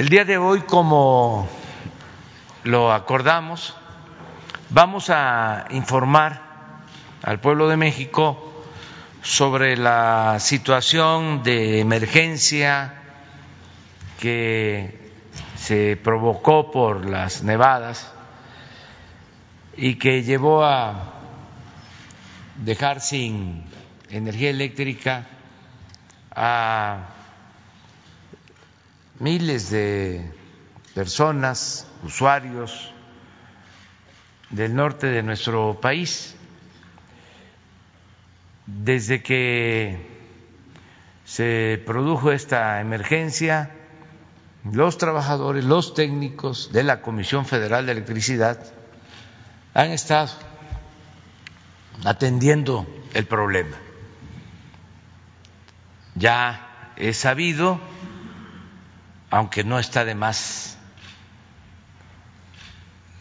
El día de hoy, como lo acordamos, vamos a informar al pueblo de México sobre la situación de emergencia que se provocó por las nevadas y que llevó a dejar sin energía eléctrica a miles de personas, usuarios del norte de nuestro país. Desde que se produjo esta emergencia, los trabajadores, los técnicos de la Comisión Federal de Electricidad han estado atendiendo el problema. Ya es sabido, aunque no está de más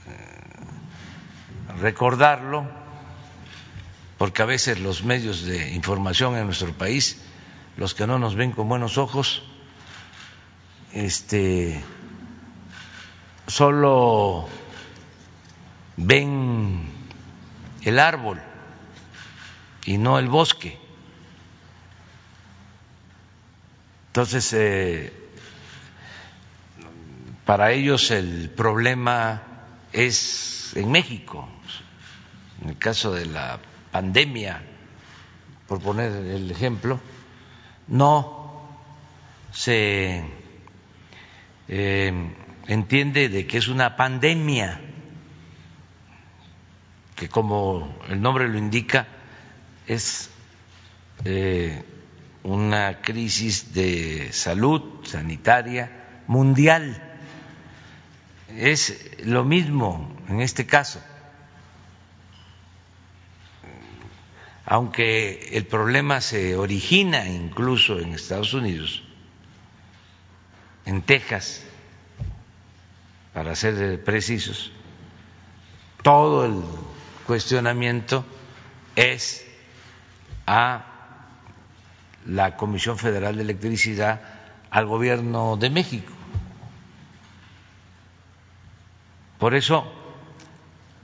eh, recordarlo, porque a veces los medios de información en nuestro país, los que no nos ven con buenos ojos, este, solo ven el árbol y no el bosque. Entonces, eh, para ellos el problema es en México, en el caso de la pandemia, por poner el ejemplo, no se eh, entiende de que es una pandemia, que como el nombre lo indica, es eh, una crisis de salud sanitaria mundial. Es lo mismo en este caso. Aunque el problema se origina incluso en Estados Unidos, en Texas, para ser precisos, todo el cuestionamiento es a la Comisión Federal de Electricidad, al Gobierno de México. Por eso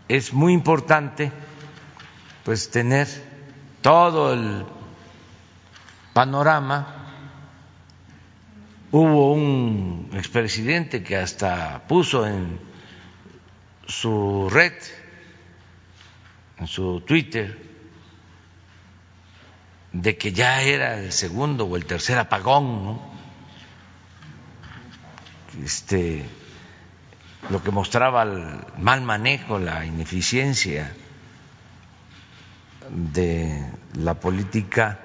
es muy importante pues tener todo el panorama. Hubo un expresidente que hasta puso en su red, en su Twitter, de que ya era el segundo o el tercer apagón, este, lo que mostraba el mal manejo, la ineficiencia de la política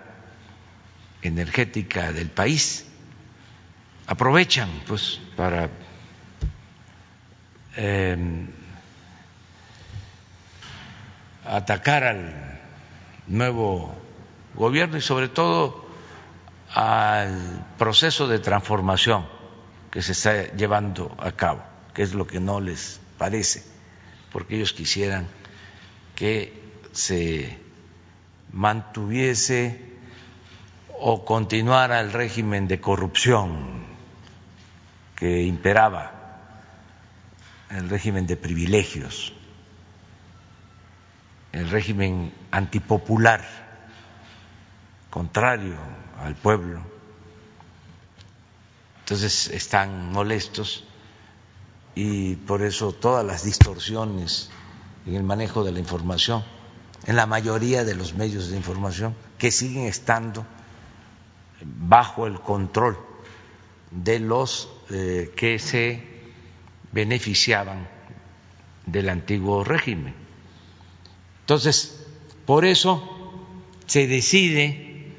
energética del país. Aprovechan, pues, para em, atacar al nuevo gobierno y sobre todo al proceso de transformación que se está llevando a cabo, que es lo que no les parece, porque ellos quisieran que se mantuviese o continuara el régimen de corrupción que imperaba, el régimen de privilegios, el régimen antipopular contrario al pueblo. Entonces están molestos y por eso todas las distorsiones en el manejo de la información, en la mayoría de los medios de información, que siguen estando bajo el control de los eh, que se beneficiaban del antiguo régimen. Entonces, por eso se decide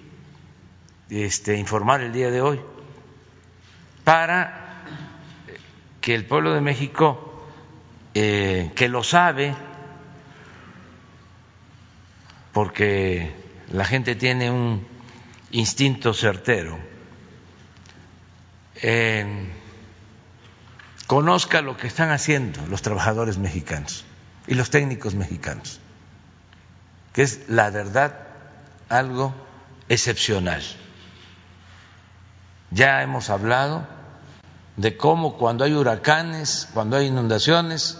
este, informar el día de hoy para que el pueblo de México, eh, que lo sabe, porque la gente tiene un instinto certero, eh, conozca lo que están haciendo los trabajadores mexicanos y los técnicos mexicanos, que es la verdad algo excepcional. Ya hemos hablado de cómo cuando hay huracanes, cuando hay inundaciones,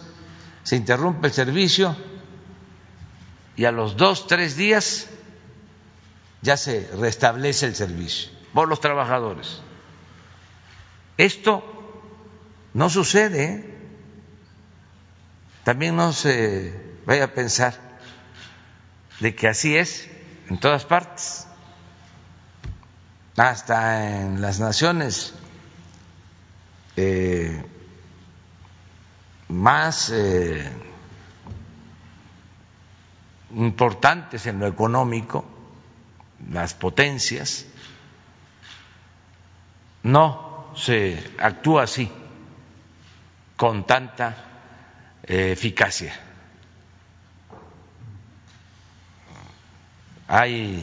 se interrumpe el servicio y a los dos, tres días ya se restablece el servicio por los trabajadores. Esto no sucede. ¿eh? También no se vaya a pensar de que así es en todas partes, hasta en las naciones eh, más eh, importantes en lo económico, las potencias, no se actúa así con tanta eh, eficacia. Hay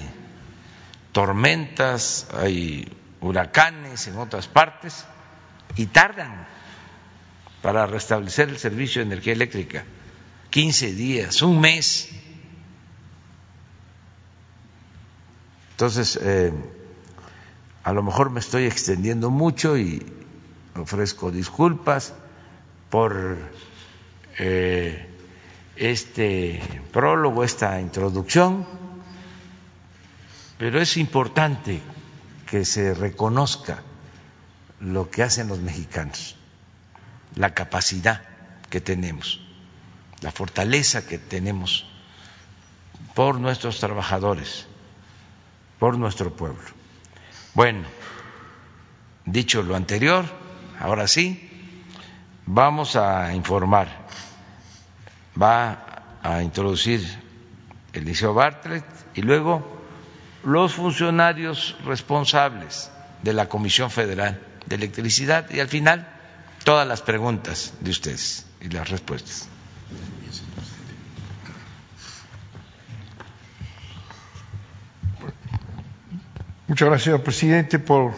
tormentas, hay huracanes en otras partes y tardan para restablecer el servicio de energía eléctrica. 15 días, un mes. Entonces, eh, a lo mejor me estoy extendiendo mucho y ofrezco disculpas por eh, este prólogo, esta introducción, pero es importante que se reconozca lo que hacen los mexicanos, la capacidad que tenemos, la fortaleza que tenemos por nuestros trabajadores, por nuestro pueblo. Bueno, dicho lo anterior, ahora sí, vamos a informar. Va a introducir el Liceo Bartlett y luego los funcionarios responsables de la Comisión Federal de Electricidad y al final todas las preguntas de ustedes y las respuestas. Muchas gracias, presidente, por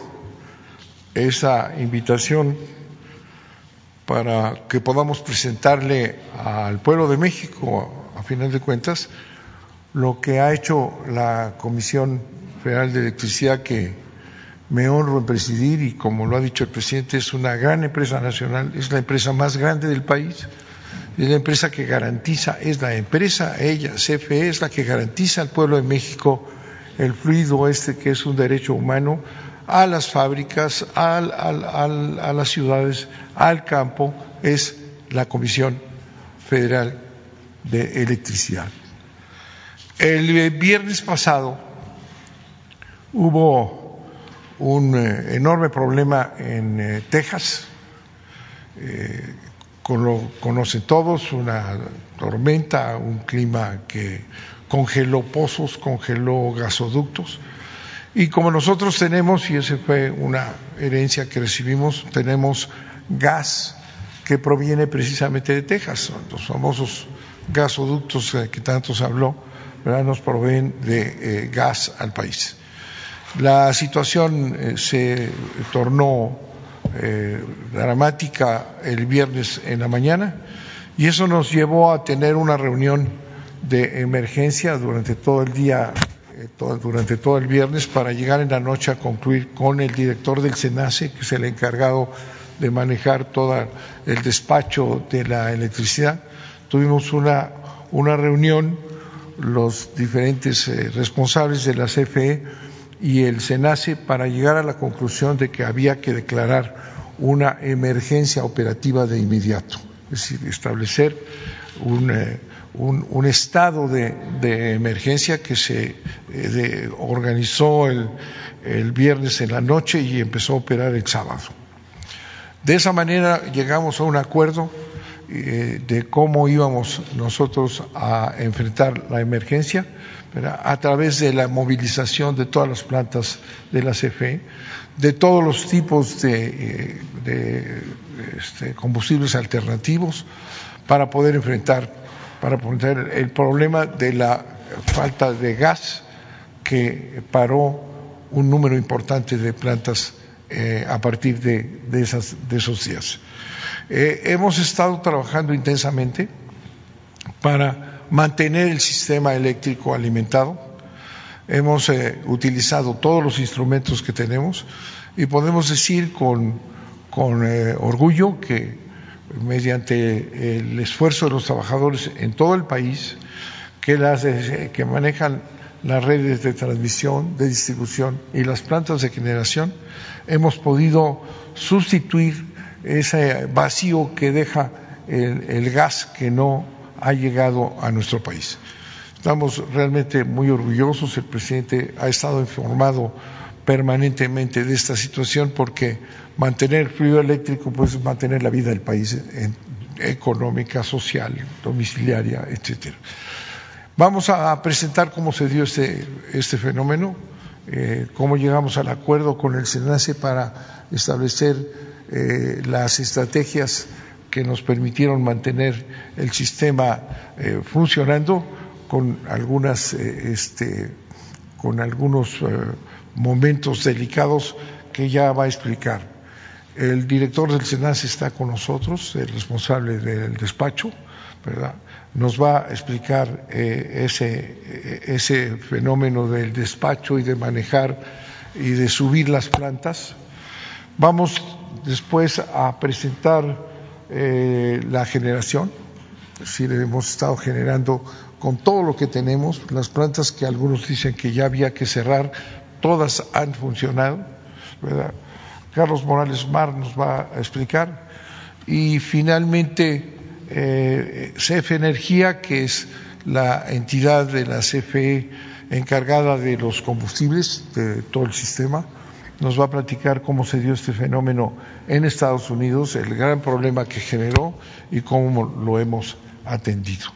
esa invitación para que podamos presentarle al pueblo de México, a final de cuentas, lo que ha hecho la Comisión Federal de Electricidad que me honro en presidir y como lo ha dicho el presidente es una gran empresa nacional, es la empresa más grande del país, es la empresa que garantiza, es la empresa, ella, CFE, es la que garantiza al pueblo de México el fluido este que es un derecho humano a las fábricas, a las ciudades, al campo, es la Comisión Federal de Electricidad. El viernes pasado hubo un eh, enorme problema en eh, Texas, eh, lo conocen todos, una tormenta, un clima que congeló pozos, congeló gasoductos. Y como nosotros tenemos, y esa fue una herencia que recibimos, tenemos gas que proviene precisamente de Texas, los famosos gasoductos que tanto se habló, nos proveen de eh, gas al país. La situación eh, se tornó eh, dramática el viernes en la mañana y eso nos llevó a tener una reunión de emergencia durante todo el día, eh, durante todo el viernes, para llegar en la noche a concluir con el director del SENACE, que es el encargado de manejar todo el despacho de la electricidad. Tuvimos una, una reunión, los diferentes responsables de la CFE y el SENACE, para llegar a la conclusión de que había que declarar una emergencia operativa de inmediato, es decir, establecer un. Eh, estado de, emergencia que se eh, organizó el, viernes en la noche y empezó a operar el sábado. De esa manera llegamos a un acuerdo eh, de cómo íbamos nosotros a enfrentar la emergencia a través de la movilización de todas las plantas de la CFE, de todos los tipos de, eh, este, combustibles alternativos para poder enfrentar para poner el problema de la falta de gas que paró un número importante de plantas eh, a partir de, de esos días. Eh, hemos estado trabajando intensamente para mantener el sistema eléctrico alimentado. Hemos eh, utilizado todos los instrumentos que tenemos y podemos decir con, con eh, orgullo que mediante el esfuerzo de los trabajadores en todo el país, que, las, que manejan las redes de transmisión, de distribución y las plantas de generación, hemos podido sustituir ese vacío que deja el, gas que no ha llegado a nuestro país. Estamos realmente muy orgullosos, el presidente ha estado informado permanentemente de esta situación porque mantener fluido eléctrico pues es mantener la vida del país económica, social, domiciliaria, etcétera. Vamos a presentar cómo se dio este, este fenómeno, eh, cómo llegamos al acuerdo con el SENACE para establecer eh, las estrategias que nos permitieron mantener el sistema eh, funcionando con algunas este, con algunos momentos delicados que ya va a explicar. El director del SENACE está con nosotros, el responsable del despacho, ¿verdad? nos va a explicar eh, ese, eh, ese fenómeno del despacho y de manejar y de subir las plantas. Vamos después a presentar eh, la generación, es decir, hemos estado generando con todo lo que tenemos, las plantas que algunos dicen que ya había que cerrar, todas han funcionado. Carlos Morales Mar nos va a explicar. Y finalmente eh, CFE Energía, que es la entidad de la CFE encargada de los combustibles de todo el sistema, nos va a platicar cómo se dio este fenómeno en Estados Unidos, el gran problema que generó y cómo lo hemos atendido.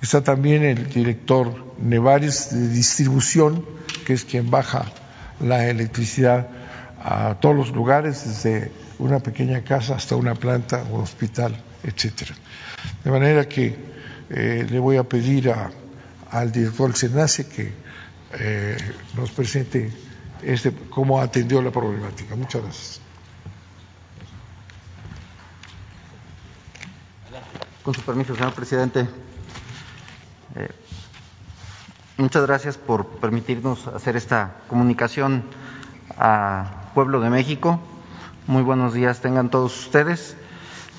Está también el director Nevares de distribución, que es quien baja la electricidad a todos los lugares, desde una pequeña casa hasta una planta, un hospital, etcétera. De manera que eh, le voy a pedir al director SENACE que eh, nos presente este, cómo atendió la problemática. Muchas gracias. Con su permiso, señor presidente. Eh, muchas gracias por permitirnos hacer esta comunicación a Pueblo de México. Muy buenos días tengan todos ustedes.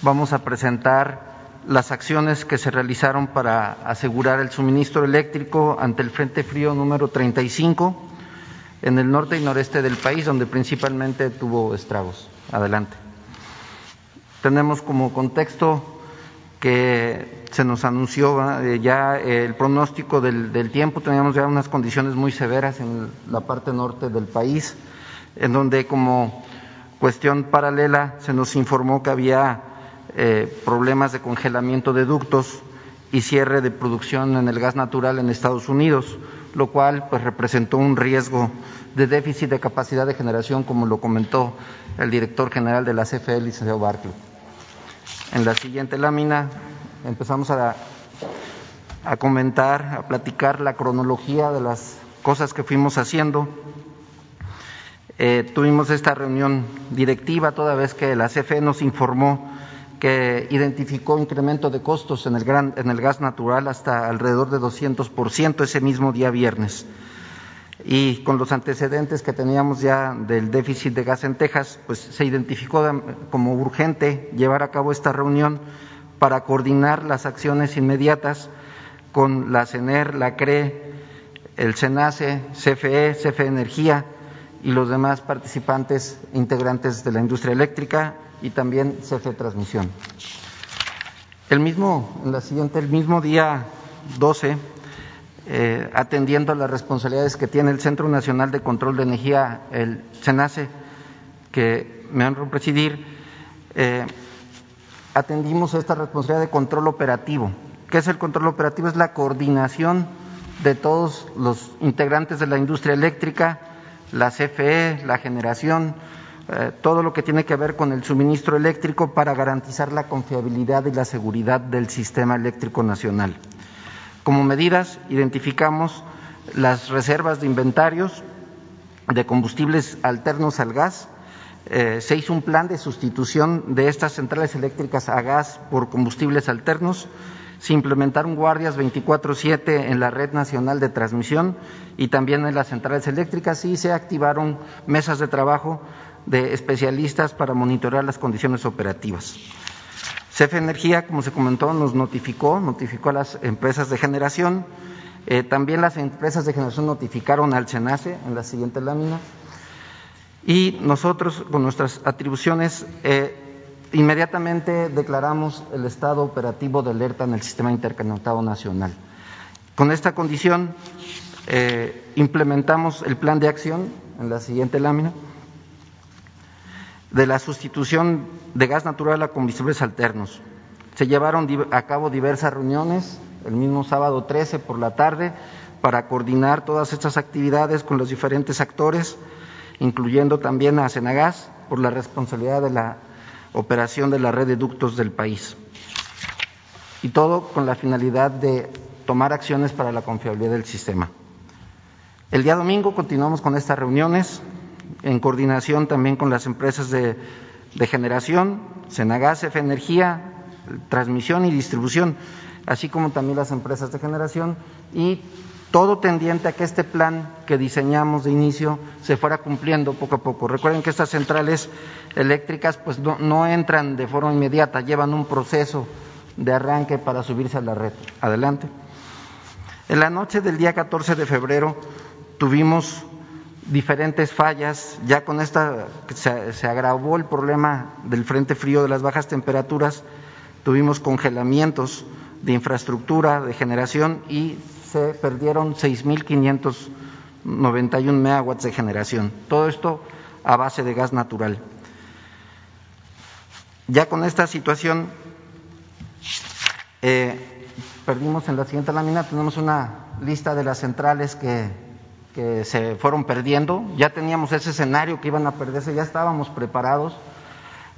Vamos a presentar las acciones que se realizaron para asegurar el suministro eléctrico ante el Frente Frío número 35 en el norte y noreste del país, donde principalmente tuvo estragos. Adelante. Tenemos como contexto que se nos anunció eh, ya el pronóstico del, del, tiempo, teníamos ya unas condiciones muy severas en la parte norte del país, en donde como cuestión paralela se nos informó que había eh, problemas de congelamiento de ductos y cierre de producción en el gas natural en Estados Unidos, lo cual pues representó un riesgo de déficit de capacidad de generación, como lo comentó el director general de la CFE, Liceo Barclay. En la siguiente lámina empezamos a, a comentar, a platicar la cronología de las cosas que fuimos haciendo. Eh, tuvimos esta reunión directiva toda vez que la CFE nos informó que identificó incremento de costos en el, en el gas natural hasta alrededor de 200% ese mismo día viernes. Y con los antecedentes que teníamos ya del déficit de gas en Texas, pues se identificó como urgente llevar a cabo esta reunión para coordinar las acciones inmediatas con la CENER, la CRE, el SENACE, CFE, CFE Energía y los demás participantes integrantes de la industria eléctrica y también CFE Transmisión. El mismo, en la siguiente, el mismo día 12, eh, atendiendo a las responsabilidades que tiene el Centro Nacional de Control de Energía, el CENACE, que me honro presidir, eh, atendimos esta responsabilidad de control operativo. ¿Qué es el control operativo? Es la coordinación de todos los integrantes de la industria eléctrica, la CFE, la generación, eh, todo lo que tiene que ver con el suministro eléctrico para garantizar la confiabilidad y la seguridad del sistema eléctrico nacional. Como medidas, identificamos las reservas de inventarios de combustibles alternos al gas. Eh, se hizo un plan de sustitución de estas centrales eléctricas a gas por combustibles alternos. Se implementaron guardias 24/7 en la red nacional de transmisión y también en las centrales eléctricas y se activaron mesas de trabajo de especialistas para monitorear las condiciones operativas. CFE Energía, como se comentó, nos notificó, notificó a las empresas de generación. Eh, también las empresas de generación notificaron al SENACE en la siguiente lámina. Y nosotros, con nuestras atribuciones, eh, inmediatamente declaramos el estado operativo de alerta en el sistema interconectado nacional. Con esta condición, eh, implementamos el plan de acción en la siguiente lámina de la sustitución de gas natural a combustibles alternos. Se llevaron a cabo diversas reuniones el mismo sábado 13 por la tarde para coordinar todas estas actividades con los diferentes actores, incluyendo también a Senagas por la responsabilidad de la operación de la red de ductos del país. Y todo con la finalidad de tomar acciones para la confiabilidad del sistema. El día domingo continuamos con estas reuniones en coordinación también con las empresas de, generación, Senagas, F Energía, transmisión y distribución, así como también las empresas de generación y todo tendiente a que este plan que diseñamos de inicio se fuera cumpliendo poco a poco. Recuerden que estas centrales eléctricas pues no, no entran de forma inmediata, llevan un proceso de arranque para subirse a la red. Adelante. En la noche del día 14 de febrero tuvimos diferentes fallas, ya con esta se, agravó el problema del frente frío de las bajas temperaturas, tuvimos congelamientos de infraestructura, de generación y se perdieron 6.591 megawatts de generación. Todo esto a base de gas natural. Ya con esta situación eh, perdimos en la siguiente lámina, tenemos una lista de las centrales que, se fueron perdiendo, ya teníamos ese escenario que iban a perderse, ya estábamos preparados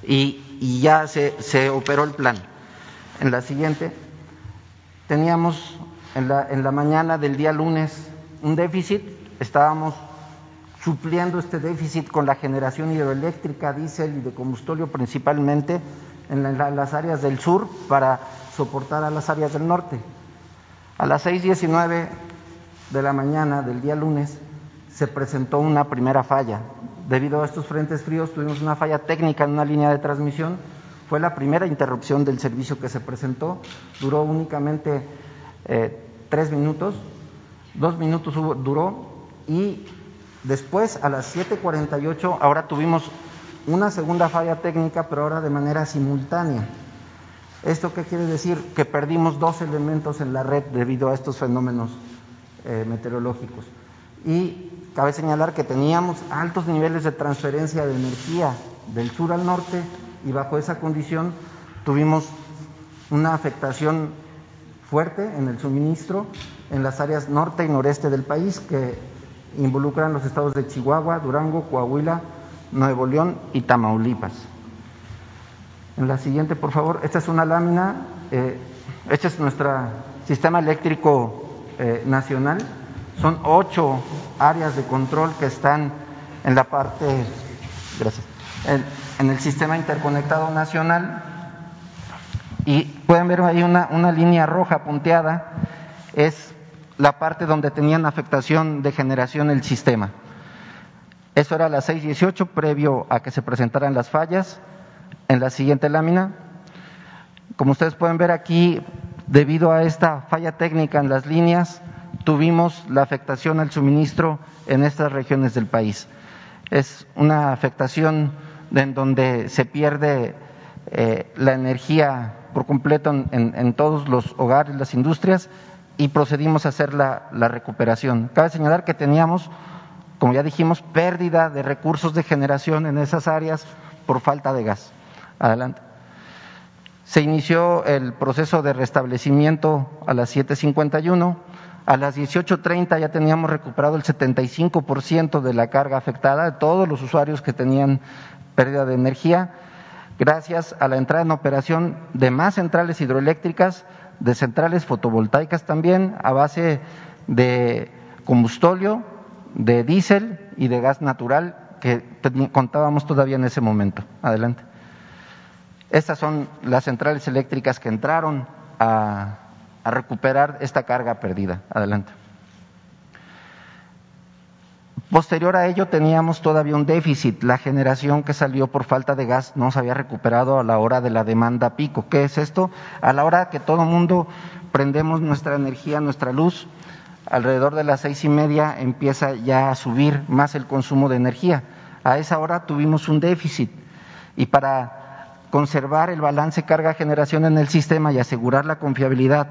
y, ya se, se, operó el plan. En la siguiente, teníamos en la, en la mañana del día lunes un déficit, estábamos supliendo este déficit con la generación hidroeléctrica, diésel y de combustorio principalmente en las áreas del sur para soportar a las áreas del norte. A las 6.19 de la mañana del día lunes se presentó una primera falla. Debido a estos frentes fríos tuvimos una falla técnica en una línea de transmisión. Fue la primera interrupción del servicio que se presentó. Duró únicamente eh, tres minutos, dos minutos duró y después a las 7.48 ahora tuvimos una segunda falla técnica, pero ahora de manera simultánea. ¿Esto qué quiere decir? Que perdimos dos elementos en la red debido a estos fenómenos eh, meteorológicos. Y cabe señalar que teníamos altos niveles de transferencia de energía del sur al norte y bajo esa condición tuvimos una afectación fuerte en el suministro en las áreas norte y noreste del país que involucran los estados de Chihuahua, Durango, Coahuila, Nuevo León y Tamaulipas. En la siguiente, por favor. Esta es una lámina. Eh, este es nuestro sistema eléctrico eh, nacional. Son ocho áreas de control que están en la parte, gracias, en, el sistema interconectado nacional. Y pueden ver ahí una, una línea roja punteada. Es la parte donde tenían afectación de generación el sistema. Eso era a las 6.18 previo a que se presentaran las fallas en la siguiente lámina. Como ustedes pueden ver aquí, debido a esta falla técnica en las líneas, tuvimos la afectación al suministro en estas regiones del país. Es una afectación en donde se pierde eh, la energía por completo en, todos los hogares, las industrias, y procedimos a hacer la, la recuperación. Cabe señalar que teníamos, como ya dijimos, pérdida de recursos de generación en esas áreas por falta de gas. Adelante. Se inició el proceso de restablecimiento a las 7.51. A las 18.30 ya teníamos recuperado el 75% de la carga afectada, de todos los usuarios que tenían pérdida de energía, gracias a la entrada en operación de más centrales hidroeléctricas, de centrales fotovoltaicas también, a base de combustóleo, de diésel y de gas natural que contábamos todavía en ese momento. Adelante. Estas son las centrales eléctricas que entraron a, recuperar esta carga perdida. Adelante. Posterior a ello teníamos todavía un déficit. La generación que salió por falta de gas no se había recuperado a la hora de la demanda pico. ¿Qué es esto? A la hora que todo el mundo prendemos nuestra energía, nuestra luz, alrededor de las seis y media empieza ya a subir más el consumo de energía. A esa hora tuvimos un déficit y para conservar el balance carga-generación en el sistema y asegurar la confiabilidad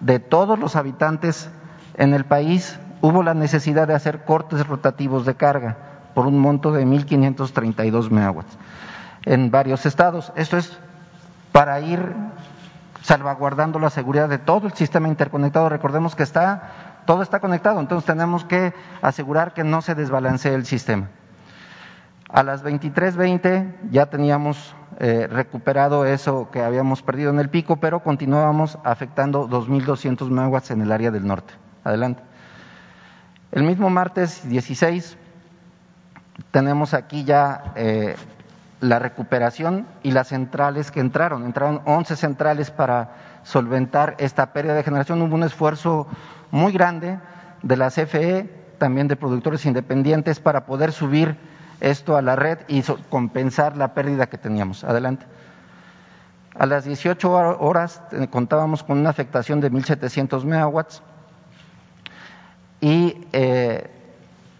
de todos los habitantes en el país, hubo la necesidad de hacer cortes rotativos de carga por un monto de 1.532 megawatts en varios estados. Esto es para ir salvaguardando la seguridad de todo el sistema interconectado. Recordemos que está, todo está conectado, entonces tenemos que asegurar que no se desbalancee el sistema. A las 23.20 ya teníamos eh, recuperado eso que habíamos perdido en el pico, pero continuábamos afectando 2.200 megawatts en el área del norte. Adelante. El mismo martes 16 tenemos aquí ya eh, la recuperación y las centrales que entraron. Entraron 11 centrales para solventar esta pérdida de generación. Hubo un esfuerzo muy grande de la CFE, también de productores independientes, para poder subir esto a la red y compensar la pérdida que teníamos. Adelante. A las 18 horas eh, contábamos con una afectación de 1.700 megawatts y eh,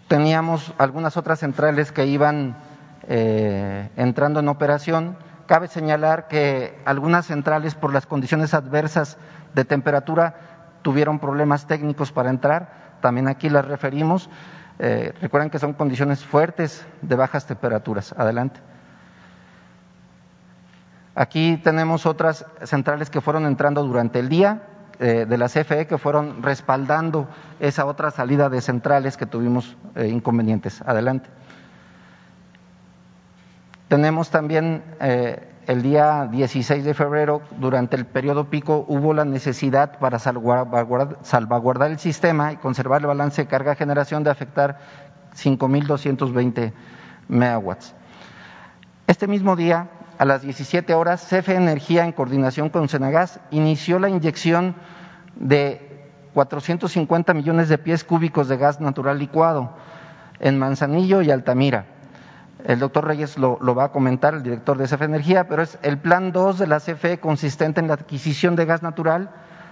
teníamos algunas otras centrales que iban eh, entrando en operación. Cabe señalar que algunas centrales, por las condiciones adversas de temperatura, tuvieron problemas técnicos para entrar. También aquí las referimos. Eh, recuerden que son condiciones fuertes de bajas temperaturas. Adelante. Aquí tenemos otras centrales que fueron entrando durante el día eh, de la CFE que fueron respaldando esa otra salida de centrales que tuvimos eh, inconvenientes. Adelante. Tenemos también el día 16 de febrero, durante el periodo pico, hubo la necesidad para salvaguardar, el sistema y conservar el balance de carga-generación de afectar 5.220 megawatts. Este mismo día, a las 17 horas, CFE Energía, en coordinación con Senagas, inició la inyección de 450 millones de pies cúbicos de gas natural licuado en Manzanillo y Altamira. El doctor Reyes lo, va a comentar, el director de CFE Energía, pero es el plan 2 de la CFE consistente en la adquisición de gas natural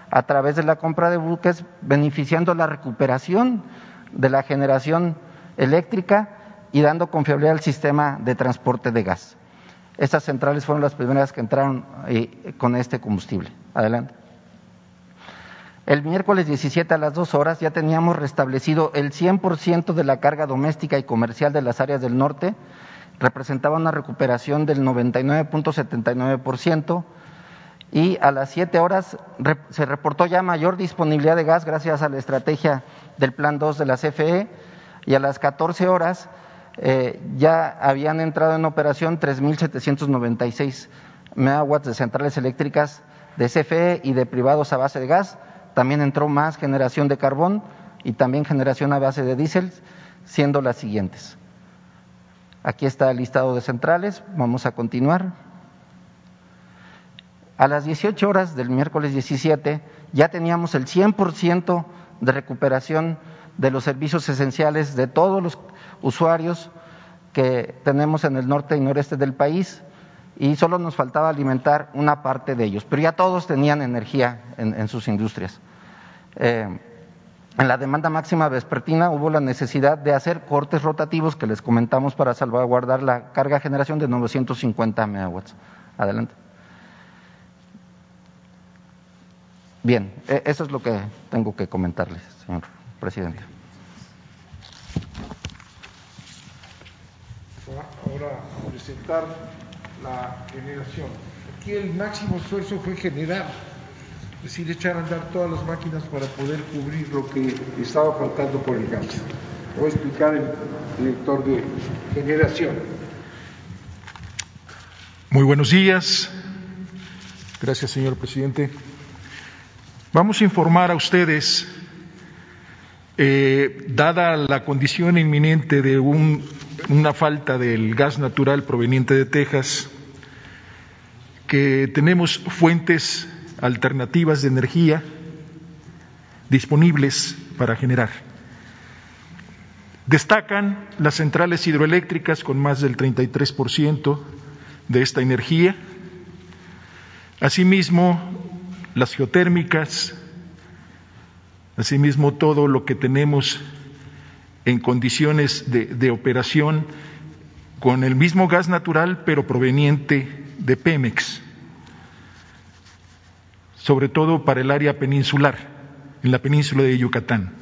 a través de la compra de buques, beneficiando la recuperación de la generación eléctrica y dando confiabilidad al sistema de transporte de gas. Estas centrales fueron las primeras que entraron eh, con este combustible. Adelante. El miércoles 17 a las dos horas ya teníamos restablecido el 100% de la carga doméstica y comercial de las áreas del norte, representaba una recuperación del 99.79% y a las 7 horas se reportó ya mayor disponibilidad de gas gracias a la estrategia del Plan 2 de la CFE y a las 14 horas eh, ya habían entrado en operación 3.796 megawatts de centrales eléctricas de CFE y de privados a base de gas. También entró más generación de carbón y también generación a base de diésel, siendo las siguientes. Aquí está el listado de centrales, vamos a continuar. A las 18 horas del miércoles 17 ya teníamos el 100% de recuperación de los servicios esenciales de todos los usuarios que tenemos en el norte y noreste del país y solo nos faltaba alimentar una parte de ellos, pero ya todos tenían energía en, sus industrias. Eh, en la demanda máxima vespertina hubo la necesidad de hacer cortes rotativos que les comentamos para salvaguardar la carga de generación de 950 megawatts. Adelante. Bien, e, eso es lo que tengo que comentarles, señor presidente. Ahora presentar la generación. Aquí el máximo esfuerzo fue generar, es decir, echar a andar todas las máquinas para poder cubrir lo que estaba faltando por el gas. Voy a explicar el director de generación. Muy buenos días. Gracias, señor presidente. Vamos a informar a ustedes, eh, dada la condición inminente de una falta del gas natural proveniente de Texas, que tenemos fuentes alternativas de energía disponibles para generar. Destacan las centrales hidroeléctricas con más del 33% de esta energía. Asimismo, las geotérmicas, asimismo todo lo que tenemos en condiciones de, operación con el mismo gas natural, pero proveniente de Pemex, sobre todo para el área peninsular, en la península de Yucatán.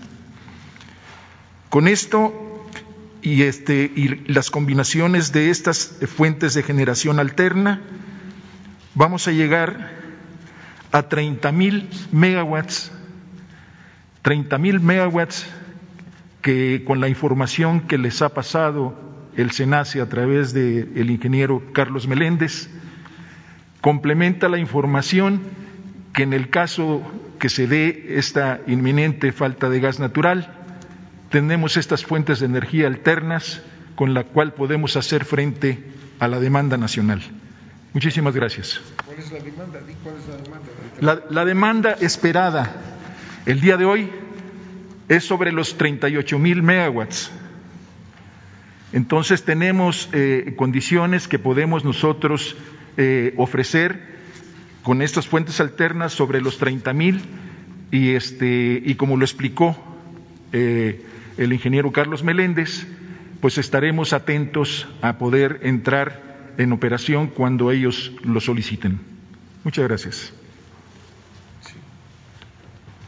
Con esto y, este, y las combinaciones de estas fuentes de generación alterna, vamos a llegar a 30 mil megawatts, 30 mil megawatts que con la información que les ha pasado el SENACE a través del el ingeniero Carlos Meléndez, complementa la información que en el caso que se dé esta inminente falta de gas natural, tenemos estas fuentes de energía alternas con la cual podemos hacer frente a la demanda nacional. Muchísimas gracias. ¿Cuál es la demanda? ¿Cuál es la demanda? La, la demanda esperada el día de hoy es sobre los 38 mil megawatts. Entonces tenemos eh, condiciones que podemos nosotros eh, ofrecer con estas fuentes alternas sobre los 30 mil y, este, y como lo explicó eh, el ingeniero Carlos Meléndez, pues estaremos atentos a poder entrar en operación cuando ellos lo soliciten. Muchas gracias.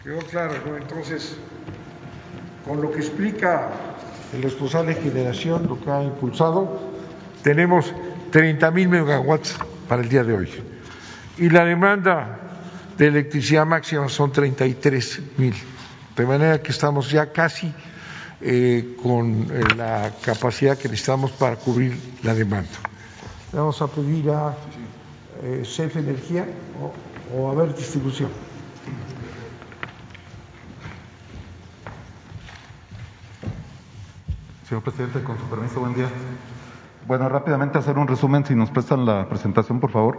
Quedó claro, ¿no? Entonces, con lo que explica el responsable de generación, lo que ha impulsado, tenemos 30 mil megawatts para el día de hoy. Y la demanda de electricidad máxima son 33 mil. De manera que estamos ya casi eh, con eh, la capacidad que necesitamos para cubrir la demanda. Vamos a pedir a eh, CEF Energía o, o a ver distribución. Señor presidente, con su permiso, buen día. Bueno, rápidamente hacer un resumen, si nos prestan la presentación, por favor.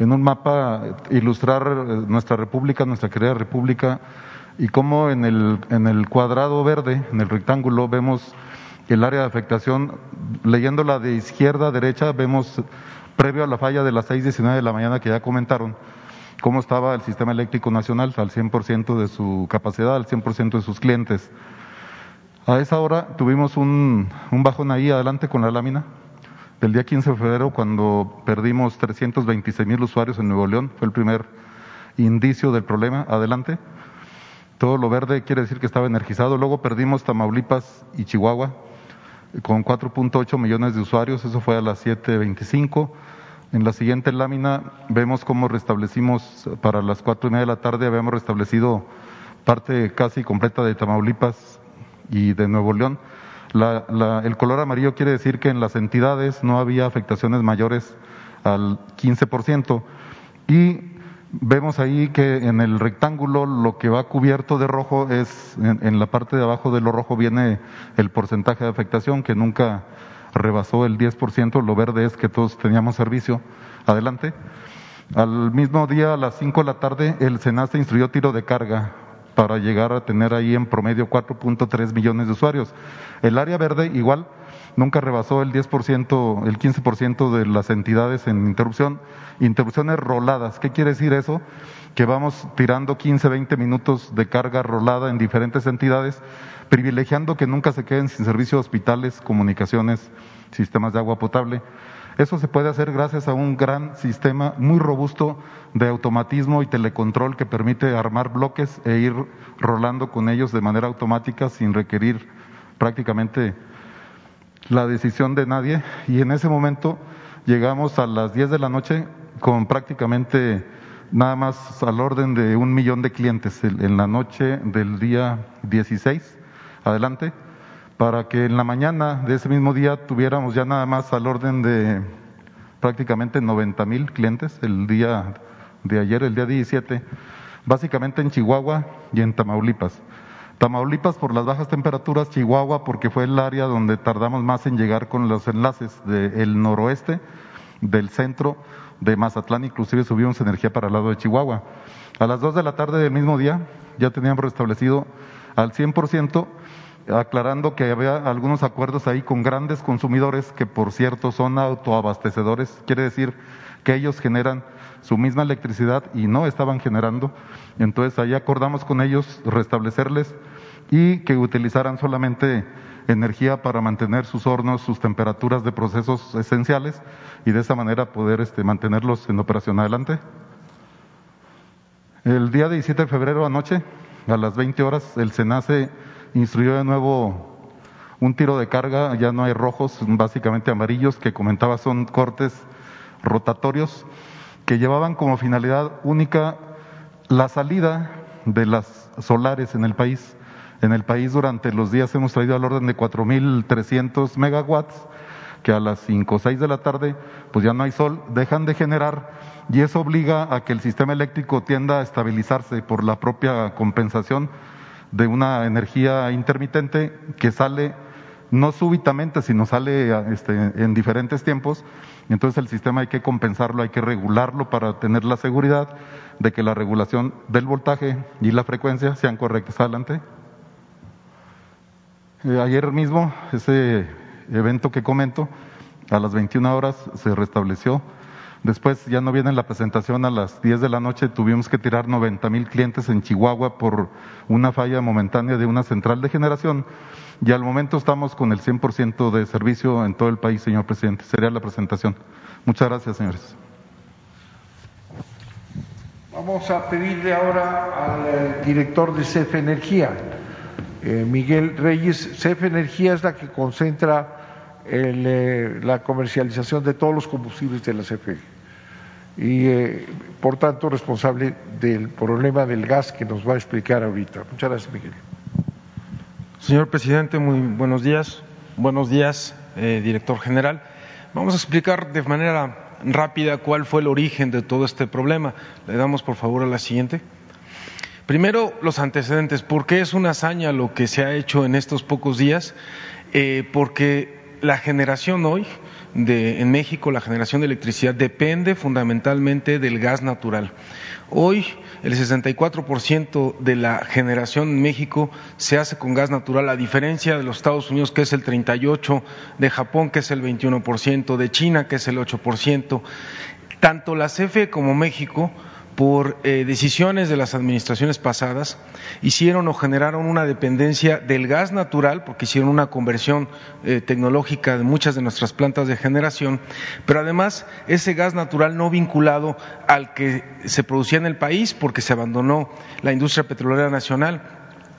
En un mapa ilustrar nuestra república, nuestra querida república, y cómo en el, en el cuadrado verde, en el rectángulo, vemos el área de afectación. Leyéndola de izquierda a derecha, vemos, previo a la falla de las 6.19 de la mañana que ya comentaron, cómo estaba el sistema eléctrico nacional al 100% de su capacidad, al 100% de sus clientes. A esa hora tuvimos un, un, bajón ahí adelante con la lámina del día 15 de febrero cuando perdimos 326 mil usuarios en Nuevo León. Fue el primer indicio del problema. Adelante. Todo lo verde quiere decir que estaba energizado. Luego perdimos Tamaulipas y Chihuahua con 4.8 millones de usuarios. Eso fue a las 7.25. En la siguiente lámina vemos cómo restablecimos para las cuatro y media de la tarde, habíamos restablecido parte casi completa de Tamaulipas y de Nuevo León. La, la, el color amarillo quiere decir que en las entidades no había afectaciones mayores al 15% y vemos ahí que en el rectángulo lo que va cubierto de rojo es, en, la parte de abajo de lo rojo viene el porcentaje de afectación que nunca rebasó el 10%, lo verde es que todos teníamos servicio. Adelante. Al mismo día, a las 5 de la tarde, el SENASTE instruyó tiro de carga para llegar a tener ahí en promedio 4.3 millones de usuarios. El área verde igual nunca rebasó el 10%, el 15% de las entidades en interrupción. Interrupciones roladas. ¿Qué quiere decir eso? Que vamos tirando 15, 20 minutos de carga rolada en diferentes entidades, privilegiando que nunca se queden sin servicios hospitales, comunicaciones, sistemas de agua potable. Eso se puede hacer gracias a un gran sistema muy robusto de automatismo y telecontrol que permite armar bloques e ir rolando con ellos de manera automática sin requerir prácticamente la decisión de nadie. Y en ese momento llegamos a las 10 de la noche con prácticamente nada más al orden de un millón de clientes en la noche del día 16. Adelante para que en la mañana de ese mismo día tuviéramos ya nada más al orden de prácticamente 90 mil clientes el día de ayer, el día 17, básicamente en Chihuahua y en Tamaulipas. Tamaulipas por las bajas temperaturas, Chihuahua porque fue el área donde tardamos más en llegar con los enlaces del noroeste, del centro, de Mazatlán, inclusive subimos energía para el lado de Chihuahua. A las 2 de la tarde del mismo día ya teníamos restablecido al 100% aclarando que había algunos acuerdos ahí con grandes consumidores que, por cierto, son autoabastecedores, quiere decir que ellos generan su misma electricidad y no estaban generando. Entonces ahí acordamos con ellos restablecerles y que utilizaran solamente energía para mantener sus hornos, sus temperaturas de procesos esenciales y de esa manera poder este, mantenerlos en operación adelante. El día 17 de febrero anoche, a las 20 horas, el SENACE instruyó de nuevo un tiro de carga, ya no hay rojos, básicamente amarillos, que comentaba son cortes rotatorios que llevaban como finalidad única la salida de las solares en el país. En el país durante los días hemos traído al orden de 4.300 megawatts, que a las 5 o 6 de la tarde pues ya no hay sol, dejan de generar y eso obliga a que el sistema eléctrico tienda a estabilizarse por la propia compensación de una energía intermitente que sale no súbitamente, sino sale este, en diferentes tiempos. Entonces el sistema hay que compensarlo, hay que regularlo para tener la seguridad de que la regulación del voltaje y la frecuencia sean correctas. Adelante. Eh, ayer mismo, ese evento que comento, a las 21 horas se restableció. Después ya no viene la presentación a las 10 de la noche, tuvimos que tirar 90 mil clientes en Chihuahua por una falla momentánea de una central de generación y al momento estamos con el 100% de servicio en todo el país, señor presidente. Sería la presentación. Muchas gracias, señores. Vamos a pedirle ahora al eh, director de CEF Energía eh, Miguel Reyes, CEF Energía es la que concentra eh, la comercialización de todos los combustibles de la CFE y por tanto responsable del problema del gas que nos va a explicar ahorita. Muchas gracias, Miguel. Señor presidente, muy buenos días. Buenos días, director general. Vamos a explicar de manera rápida cuál fue el origen de todo este problema. Le damos, por favor, a la siguiente. Primero, los antecedentes. ¿Por qué es una hazaña lo que se ha hecho en estos pocos días? Eh, porque la generación hoy de, en México, la generación de electricidad depende fundamentalmente del gas natural. Hoy el 64% de la generación en México se hace con gas natural, a diferencia de los Estados Unidos, que es el 38%, de Japón, que es el 21%, de China, que es el 8%. Tanto la CFE como México por eh, decisiones de las administraciones pasadas, hicieron o generaron una dependencia del gas natural, porque hicieron una conversión eh, tecnológica de muchas de nuestras plantas de generación, pero además ese gas natural no vinculado al que se producía en el país, porque se abandonó la industria petrolera nacional,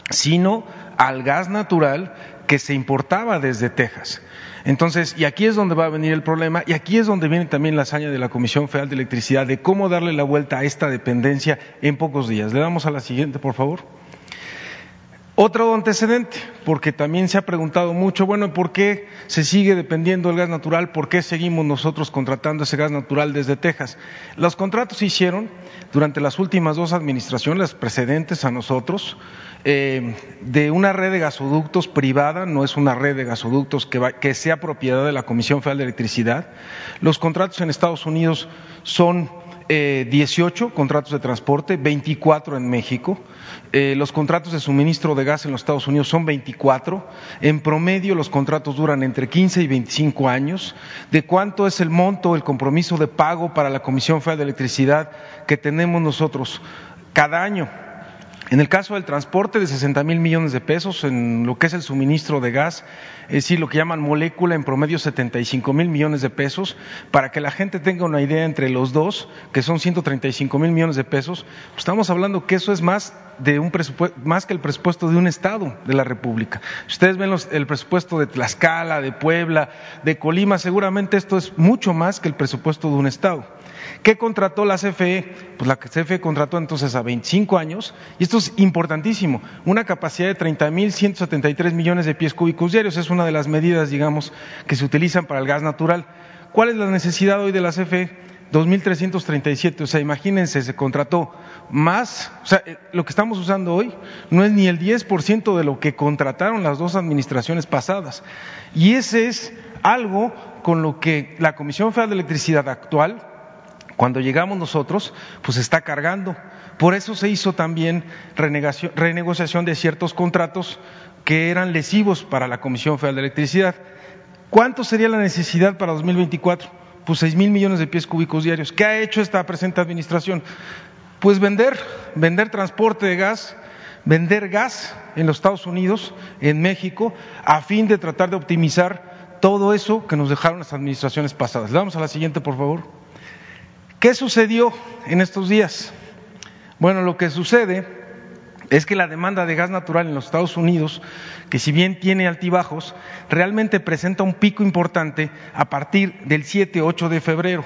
sino al gas natural que se importaba desde Texas. Entonces, y aquí es donde va a venir el problema, y aquí es donde viene también la hazaña de la Comisión Federal de Electricidad de cómo darle la vuelta a esta dependencia en pocos días. Le damos a la siguiente, por favor. Otro antecedente, porque también se ha preguntado mucho, bueno, ¿por qué se sigue dependiendo del gas natural? ¿Por qué seguimos nosotros contratando ese gas natural desde Texas? Los contratos se hicieron durante las últimas dos administraciones, las precedentes a nosotros, eh, de una red de gasoductos privada, no es una red de gasoductos que, que sea propiedad de la Comisión Federal de Electricidad. Los contratos en Estados Unidos son eh, 18 contratos de transporte, 24 en México. Eh, los contratos de suministro de gas en los Estados Unidos son 24. En promedio los contratos duran entre 15 y 25 años. ¿De cuánto es el monto, el compromiso de pago para la Comisión Federal de Electricidad que tenemos nosotros cada año? En el caso del transporte, de 60 mil millones de pesos, en lo que es el suministro de gas, es decir, lo que llaman molécula, en promedio 75 mil millones de pesos, para que la gente tenga una idea entre los dos, que son 135 mil millones de pesos, pues estamos hablando que eso es más de un presupuesto, más que el presupuesto de un estado de la República. Ustedes ven el presupuesto de Tlaxcala, de Puebla, de Colima, seguramente esto es mucho más que el presupuesto de un estado. ¿Qué contrató la CFE? Pues la CFE contrató entonces a 25 años, y esto es importantísimo, una capacidad de 30.173 millones de pies cúbicos diarios, es una de las medidas, digamos, que se utilizan para el gas natural. ¿Cuál es la necesidad hoy de la CFE? 2.337, o sea, imagínense, se contrató más, o sea, lo que estamos usando hoy no es ni el 10% de lo que contrataron las dos administraciones pasadas. Y ese es algo con lo que la Comisión Federal de Electricidad actual, cuando llegamos nosotros, pues está cargando. Por eso se hizo también renegociación de ciertos contratos que eran lesivos para la Comisión Federal de Electricidad. ¿Cuánto sería la necesidad para 2024? Pues seis mil millones de pies cúbicos diarios. ¿Qué ha hecho esta presente administración? Pues vender, vender transporte de gas, vender gas en los Estados Unidos, en México, a fin de tratar de optimizar todo eso que nos dejaron las administraciones pasadas. Le vamos a la siguiente, por favor. ¿Qué sucedió en estos días? Bueno, lo que sucede es que la demanda de gas natural en los Estados Unidos, que si bien tiene altibajos, realmente presenta un pico importante a partir del 7-8 de febrero,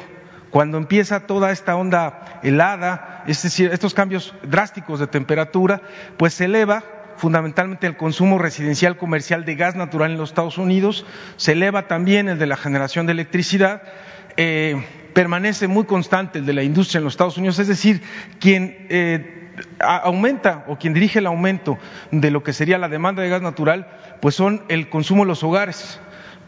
cuando empieza toda esta onda helada, es decir, estos cambios drásticos de temperatura, pues se eleva fundamentalmente el consumo residencial comercial de gas natural en los Estados Unidos, se eleva también el de la generación de electricidad, eh, permanece muy constante el de la industria en los Estados Unidos, es decir, quien eh, aumenta o quien dirige el aumento de lo que sería la demanda de gas natural, pues son el consumo de los hogares,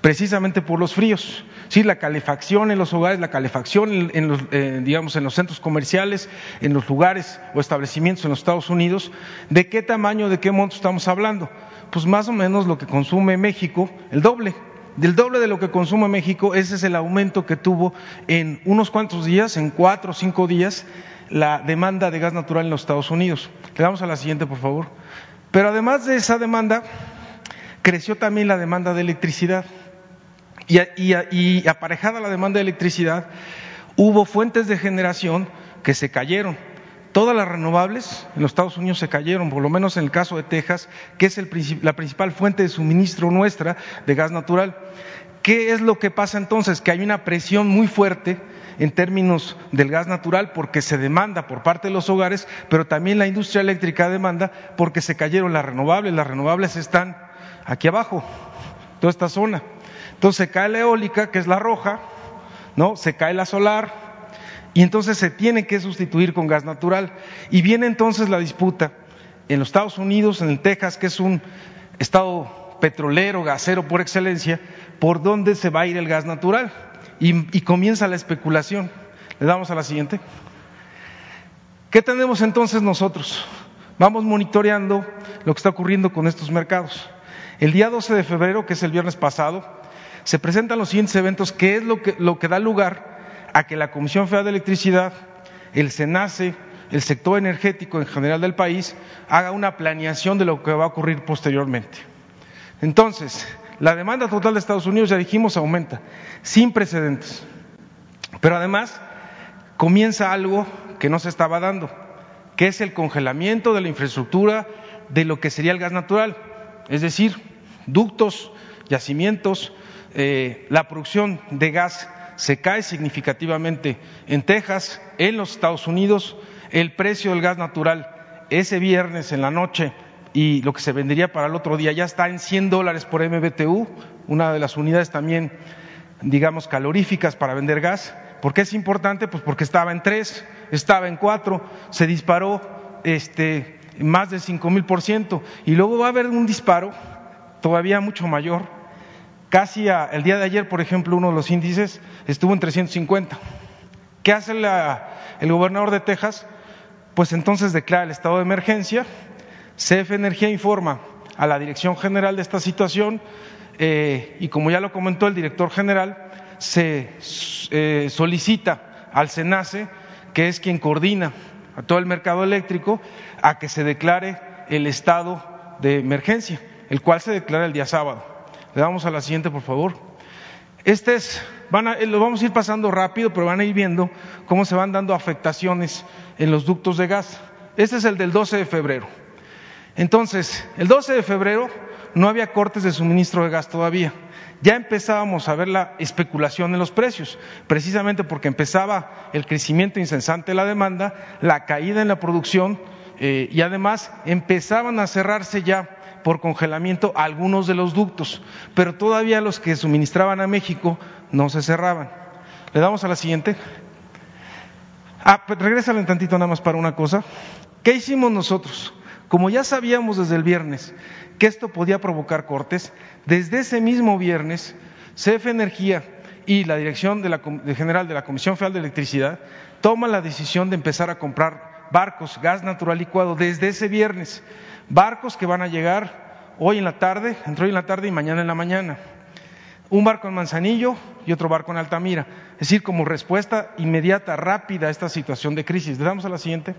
precisamente por los fríos. Sí, la calefacción en los hogares, la calefacción en, los, eh, digamos, en los centros comerciales, en los lugares o establecimientos en los Estados Unidos. ¿De qué tamaño, de qué monto estamos hablando? Pues más o menos lo que consume México, el doble. Del doble de lo que consume México, ese es el aumento que tuvo en unos cuantos días, en cuatro o cinco días, la demanda de gas natural en los Estados Unidos. Le damos a la siguiente, por favor. Pero además de esa demanda, creció también la demanda de electricidad. Y, y, y aparejada la demanda de electricidad, hubo fuentes de generación que se cayeron. Todas las renovables en los Estados Unidos se cayeron, por lo menos en el caso de Texas, que es el, la principal fuente de suministro nuestra de gas natural. ¿Qué es lo que pasa entonces? Que hay una presión muy fuerte en términos del gas natural porque se demanda por parte de los hogares, pero también la industria eléctrica demanda porque se cayeron las renovables. Las renovables están aquí abajo, toda esta zona. Entonces se cae la eólica, que es la roja, ¿no? Se cae la solar, y entonces se tiene que sustituir con gas natural. Y viene entonces la disputa en los Estados Unidos, en Texas, que es un estado petrolero, gasero por excelencia, por dónde se va a ir el gas natural. Y, y comienza la especulación. Le damos a la siguiente. ¿Qué tenemos entonces nosotros? Vamos monitoreando lo que está ocurriendo con estos mercados. El día 12 de febrero, que es el viernes pasado, se presentan los siguientes eventos, que es lo que, lo que da lugar a que la Comisión Federal de Electricidad, el SENACE, el sector energético en general del país, haga una planeación de lo que va a ocurrir posteriormente. Entonces, la demanda total de Estados Unidos, ya dijimos, aumenta, sin precedentes. Pero además, comienza algo que no se estaba dando, que es el congelamiento de la infraestructura de lo que sería el gas natural, es decir, ductos, yacimientos, eh, la producción de gas se cae significativamente en Texas, en los Estados Unidos, el precio del gas natural ese viernes en la noche y lo que se vendería para el otro día ya está en 100 dólares por MBTU, una de las unidades también, digamos, caloríficas para vender gas. ¿Por qué es importante? Pues porque estaba en 3, estaba en 4, se disparó este, más del 5 mil por ciento y luego va a haber un disparo todavía mucho mayor Casi el día de ayer, por ejemplo, uno de los índices estuvo en 350. ¿Qué hace el gobernador de Texas? Pues entonces declara el estado de emergencia. CF Energía informa a la Dirección General de esta situación eh, y como ya lo comentó el director general, se eh, solicita al SENACE, que es quien coordina a todo el mercado eléctrico, a que se declare el estado de emergencia, el cual se declara el día sábado. Le damos a la siguiente, por favor. Este es, van a, lo vamos a ir pasando rápido, pero van a ir viendo cómo se van dando afectaciones en los ductos de gas. Este es el del 12 de febrero. Entonces, el 12 de febrero no había cortes de suministro de gas todavía. Ya empezábamos a ver la especulación en los precios, precisamente porque empezaba el crecimiento incesante de la demanda, la caída en la producción eh, y además empezaban a cerrarse ya por congelamiento algunos de los ductos, pero todavía los que suministraban a México no se cerraban. Le damos a la siguiente. Ah, pues un tantito nada más para una cosa. ¿Qué hicimos nosotros? Como ya sabíamos desde el viernes que esto podía provocar cortes, desde ese mismo viernes, CF Energía y la Dirección de la, General de la Comisión Federal de Electricidad toma la decisión de empezar a comprar barcos, gas natural licuado, desde ese viernes barcos que van a llegar hoy en la tarde, entre hoy en la tarde y mañana en la mañana. Un barco en Manzanillo y otro barco en Altamira. Es decir, como respuesta inmediata, rápida a esta situación de crisis. Le damos a la siguiente.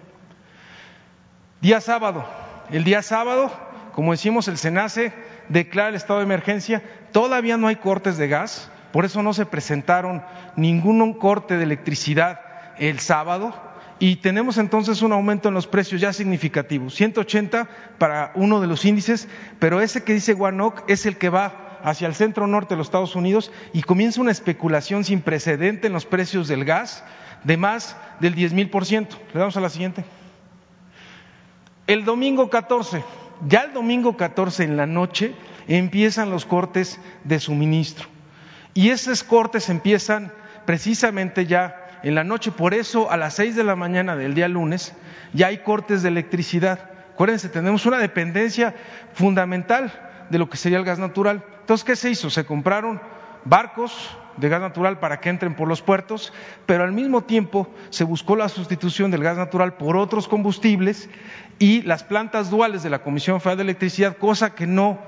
Día sábado. El día sábado, como decimos, el SENACE declara el estado de emergencia. Todavía no hay cortes de gas, por eso no se presentaron ningún corte de electricidad el sábado y tenemos entonces un aumento en los precios ya significativo, 180 para uno de los índices, pero ese que dice Guanoc es el que va hacia el centro norte de los Estados Unidos y comienza una especulación sin precedente en los precios del gas de más del 10 mil por ciento. Le damos a la siguiente. El domingo 14, ya el domingo 14 en la noche empiezan los cortes de suministro y esos cortes empiezan precisamente ya en la noche, por eso a las seis de la mañana del día lunes ya hay cortes de electricidad. Acuérdense, tenemos una dependencia fundamental de lo que sería el gas natural. Entonces, ¿qué se hizo? Se compraron barcos de gas natural para que entren por los puertos, pero al mismo tiempo se buscó la sustitución del gas natural por otros combustibles y las plantas duales de la Comisión Federal de Electricidad, cosa que no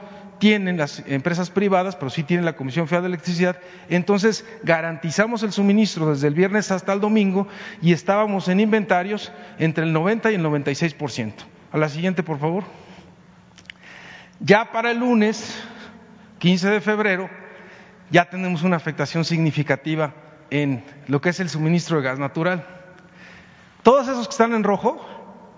tienen las empresas privadas, pero sí tienen la Comisión Federal de Electricidad. Entonces garantizamos el suministro desde el viernes hasta el domingo y estábamos en inventarios entre el 90 y el 96%. A la siguiente, por favor. Ya para el lunes, 15 de febrero, ya tenemos una afectación significativa en lo que es el suministro de gas natural. Todos esos que están en rojo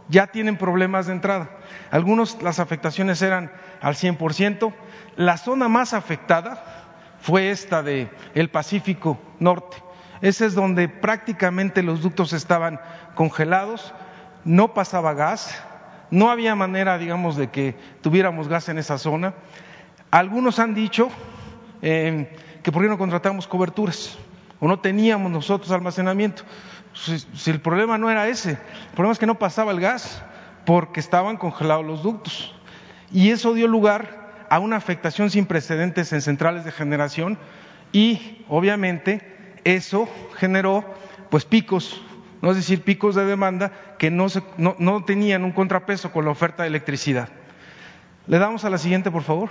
ya tienen problemas de entrada. Algunos las afectaciones eran al 100%. La zona más afectada fue esta de Pacífico Norte. Ese es donde prácticamente los ductos estaban congelados, no pasaba gas, no había manera, digamos, de que tuviéramos gas en esa zona. Algunos han dicho eh, que por qué no contratamos coberturas o no teníamos nosotros almacenamiento. Si, el problema no era ese, el problema es que no pasaba el gas porque estaban congelados los ductos. Y eso dio lugar a una afectación sin precedentes en centrales de generación y obviamente eso generó pues picos, no es decir, picos de demanda que no, no tenían un contrapeso con la oferta de electricidad. Le damos a la siguiente, por favor.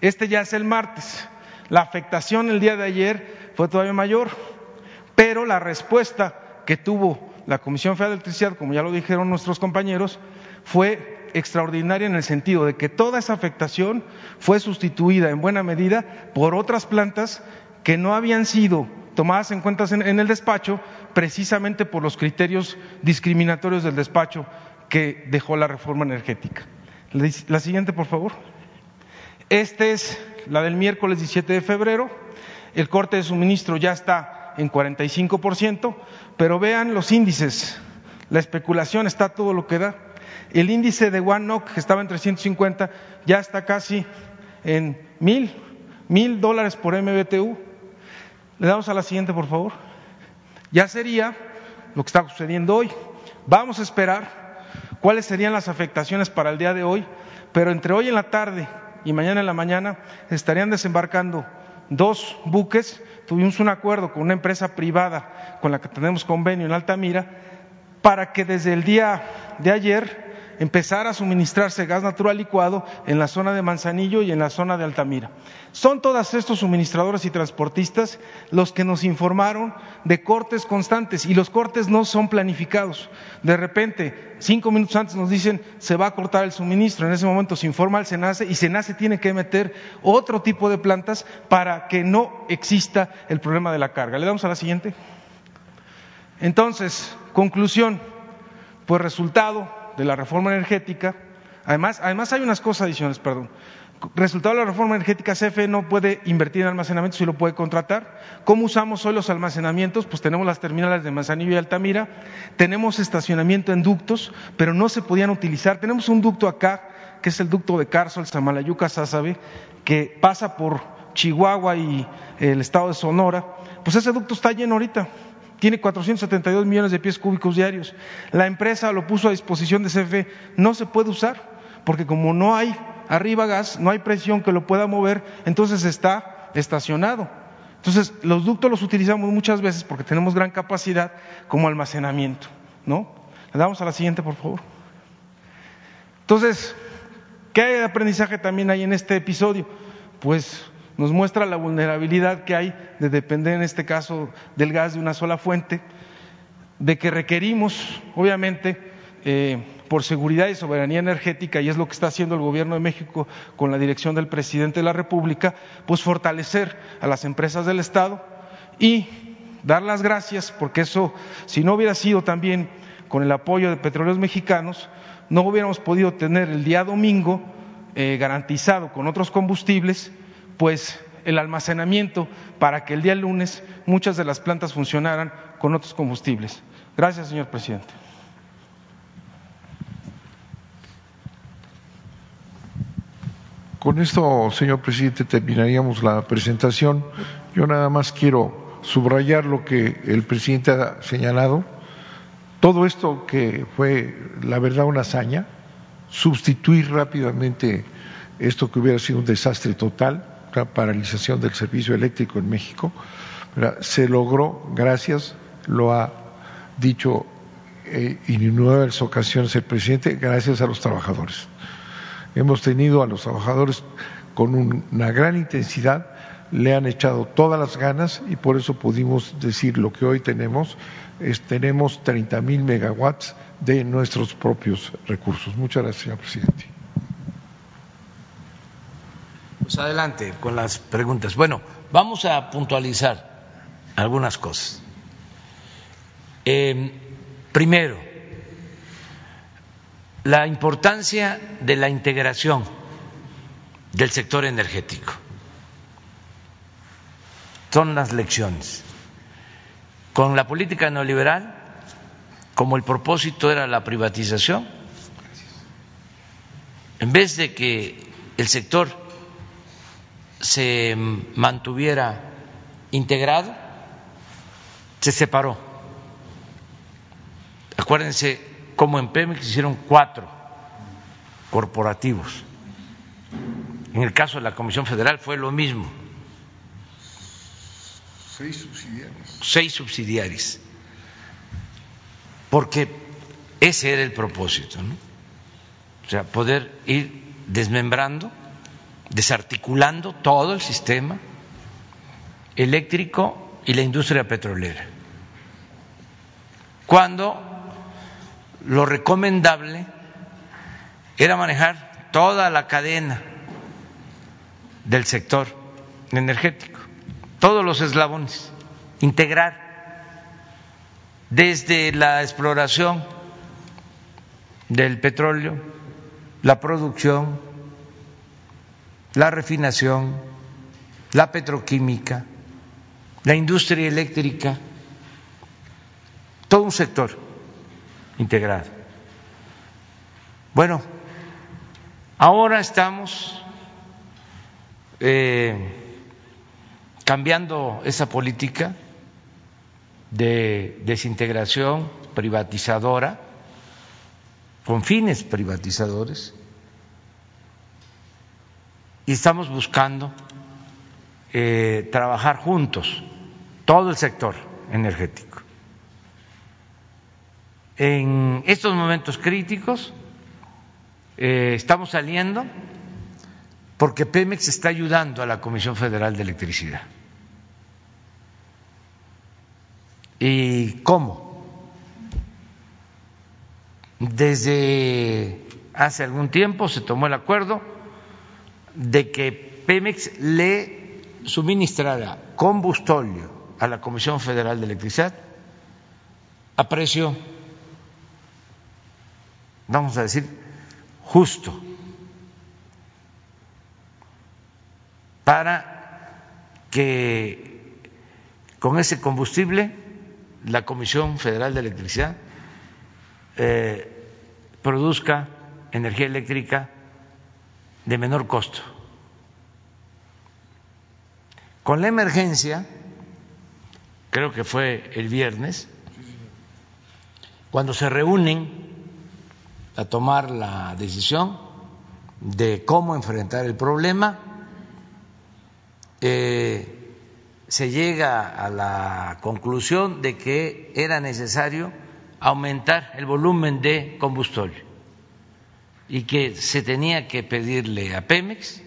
Este ya es el martes. La afectación el día de ayer fue todavía mayor pero la respuesta que tuvo la Comisión Federal de Electricidad, como ya lo dijeron nuestros compañeros, fue extraordinaria en el sentido de que toda esa afectación fue sustituida en buena medida por otras plantas que no habían sido tomadas en cuenta en, el despacho precisamente por los criterios discriminatorios del despacho que dejó la reforma energética. La siguiente, por favor. Esta es la del miércoles 17 de febrero. El corte de suministro ya está en 45%, pero vean los índices. La especulación está todo lo que da. El índice de One que estaba en 350 ya está casi en mil, mil dólares por MBTU. Le damos a la siguiente, por favor. Ya sería lo que está sucediendo hoy. Vamos a esperar cuáles serían las afectaciones para el día de hoy, pero entre hoy en la tarde y mañana en la mañana estarían desembarcando dos buques tuvimos un acuerdo con una empresa privada con la que tenemos convenio en Altamira para que desde el día de ayer empezara a suministrarse gas natural licuado en la zona de Manzanillo y en la zona de Altamira. Son todos estos suministradores y transportistas los que nos informaron de cortes constantes y los cortes no son planificados. De repente, cinco minutos antes nos dicen se va a cortar el suministro, en ese momento se informa al SENACE y SENACE tiene que meter otro tipo de plantas para que no exista el problema de la carga. Le damos a la siguiente. Entonces, conclusión, pues resultado de la reforma energética, además, además hay unas cosas adicionales, perdón. Resultado de la reforma energética, CFE no puede invertir en almacenamiento, si lo puede contratar. ¿Cómo usamos hoy los almacenamientos? Pues tenemos las terminales de Manzanillo y Altamira, tenemos estacionamiento en ductos, pero no se podían utilizar. Tenemos un ducto acá, que es el ducto de Carsol, Samalayuca, Sázabe, que pasa por Chihuahua y el estado de Sonora. Pues ese ducto está lleno ahorita, tiene 472 millones de pies cúbicos diarios. La empresa lo puso a disposición de CFE, no se puede usar, porque como no hay arriba gas, no hay presión que lo pueda mover, entonces está estacionado. Entonces, los ductos los utilizamos muchas veces porque tenemos gran capacidad como almacenamiento, ¿no? Le damos a la siguiente, por favor. Entonces, ¿Qué aprendizaje también hay en este episodio? Pues nos muestra la vulnerabilidad que hay de depender en este caso del gas de una sola fuente, de que requerimos, obviamente, eh, por seguridad y soberanía energética, y es lo que está haciendo el Gobierno de México con la dirección del presidente de la República, pues fortalecer a las empresas del Estado y dar las gracias, porque eso, si no hubiera sido también con el apoyo de petróleos mexicanos, no hubiéramos podido tener el día domingo eh, garantizado con otros combustibles, pues el almacenamiento para que el día lunes muchas de las plantas funcionaran con otros combustibles. Gracias, señor presidente. Con esto, señor presidente, terminaríamos la presentación. Yo nada más quiero subrayar lo que el presidente ha señalado. Todo esto que fue, la verdad, una hazaña, sustituir rápidamente esto que hubiera sido un desastre total, paralización del servicio eléctrico en México, se logró gracias, lo ha dicho eh, en nuevas ocasiones el presidente, gracias a los trabajadores. Hemos tenido a los trabajadores con una gran intensidad, le han echado todas las ganas y por eso pudimos decir lo que hoy tenemos, es, tenemos 30 mil megawatts de nuestros propios recursos. Muchas gracias, señor presidente. Pues adelante con las preguntas. Bueno, vamos a puntualizar algunas cosas. Eh, primero, la importancia de la integración del sector energético. Son las lecciones. Con la política neoliberal, como el propósito era la privatización, en vez de que el sector se mantuviera integrado, se separó. Acuérdense como en Pemex hicieron cuatro corporativos. En el caso de la Comisión Federal fue lo mismo. Seis subsidiarios. Seis subsidiarios. Porque ese era el propósito, ¿no? O sea, poder ir desmembrando, desarticulando todo el sistema eléctrico y la industria petrolera. Cuando lo recomendable era manejar toda la cadena del sector energético, todos los eslabones, integrar desde la exploración del petróleo, la producción, la refinación, la petroquímica, la industria eléctrica, todo un sector integrado. Bueno, ahora estamos eh, cambiando esa política de desintegración privatizadora con fines privatizadores y estamos buscando eh, trabajar juntos todo el sector energético en estos momentos críticos eh, estamos saliendo porque Pemex está ayudando a la Comisión Federal de Electricidad. ¿Y cómo? Desde hace algún tiempo se tomó el acuerdo de que Pemex le suministrara combustóleo a la Comisión Federal de Electricidad a precio vamos a decir, justo, para que con ese combustible la Comisión Federal de Electricidad eh, produzca energía eléctrica de menor costo. Con la emergencia, creo que fue el viernes, cuando se reúnen a tomar la decisión de cómo enfrentar el problema. Eh, se llega a la conclusión de que era necesario aumentar el volumen de combustible y que se tenía que pedirle a Pemex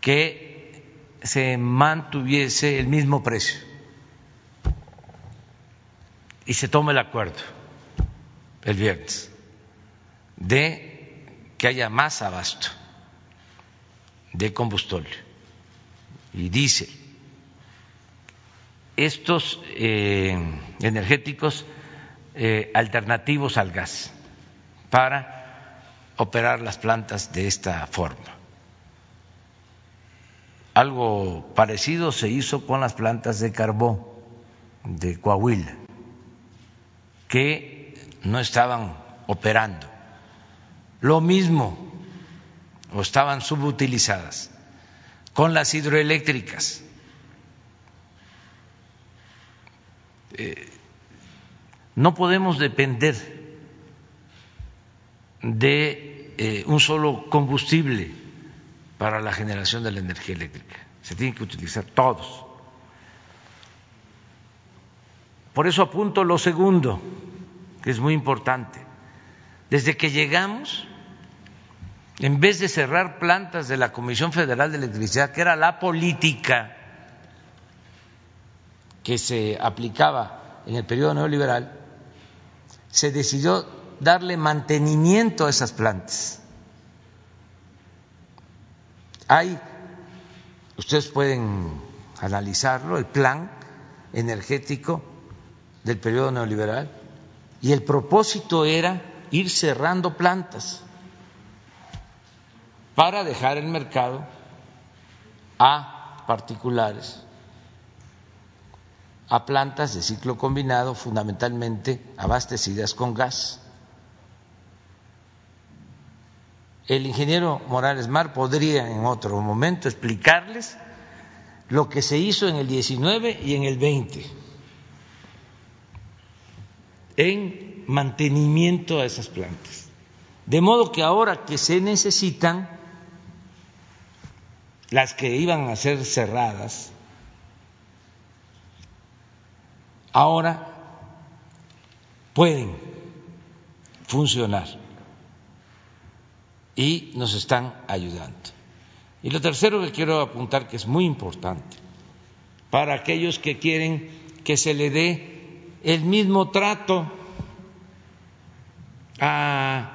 que se mantuviese el mismo precio. Y se tome el acuerdo el viernes de que haya más abasto de combustible y dice estos eh, energéticos eh, alternativos al gas para operar las plantas de esta forma. Algo parecido se hizo con las plantas de carbón de Coahuila, que no estaban operando. Lo mismo, o estaban subutilizadas, con las hidroeléctricas. Eh, no podemos depender de eh, un solo combustible para la generación de la energía eléctrica. Se tienen que utilizar todos. Por eso apunto lo segundo, que es muy importante. Desde que llegamos, en vez de cerrar plantas de la Comisión Federal de Electricidad, que era la política que se aplicaba en el periodo neoliberal, se decidió darle mantenimiento a esas plantas. Hay, ustedes pueden analizarlo, el plan energético del periodo neoliberal, y el propósito era ir cerrando plantas para dejar el mercado a particulares a plantas de ciclo combinado fundamentalmente abastecidas con gas. El ingeniero Morales Mar podría en otro momento explicarles lo que se hizo en el 19 y en el 20 en mantenimiento a esas plantas. De modo que ahora que se necesitan, las que iban a ser cerradas, ahora pueden funcionar y nos están ayudando. Y lo tercero que quiero apuntar, que es muy importante, para aquellos que quieren que se le dé el mismo trato a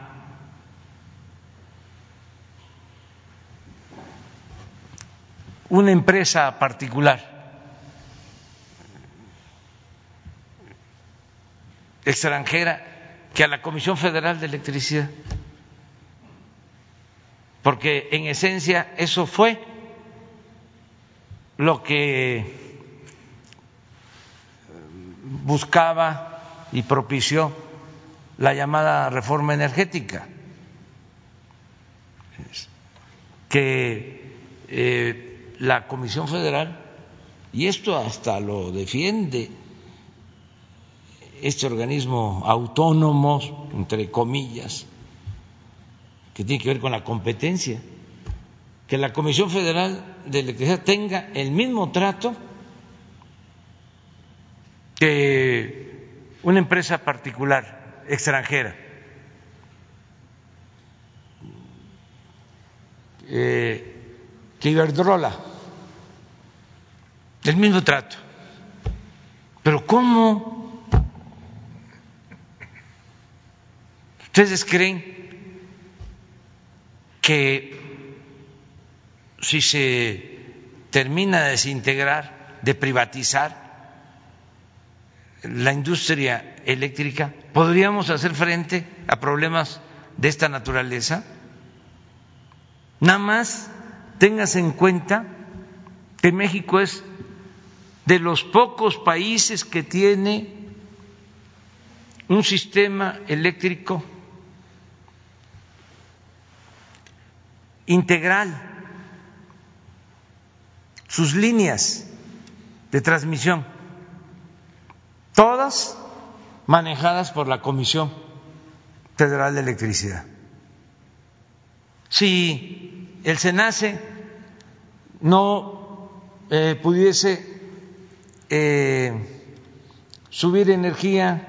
una empresa particular extranjera que a la Comisión Federal de Electricidad, porque en esencia eso fue lo que buscaba y propició la llamada reforma energética, que eh, la Comisión Federal, y esto hasta lo defiende este organismo autónomo, entre comillas, que tiene que ver con la competencia, que la Comisión Federal de Electricidad tenga el mismo trato que una empresa particular extranjera. Eh, que Iberdrola, el mismo trato. Pero ¿cómo ¿Ustedes creen que si se termina de desintegrar, de privatizar la industria eléctrica, podríamos hacer frente a problemas de esta naturaleza? Nada más tengas en cuenta que México es de los pocos países que tiene un sistema eléctrico integral sus líneas de transmisión, todas manejadas por la Comisión Federal de Electricidad. Si el SENACE no eh, pudiese eh, subir energía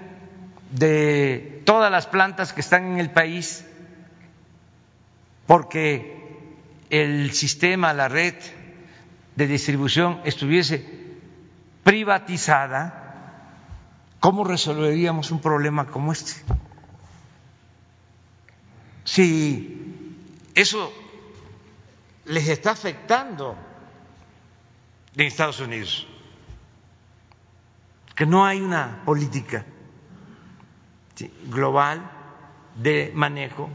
de todas las plantas que están en el país, porque el sistema, la red de distribución estuviese privatizada, ¿cómo resolveríamos un problema como este? Si eso les está afectando en Estados Unidos, que no hay una política global de manejo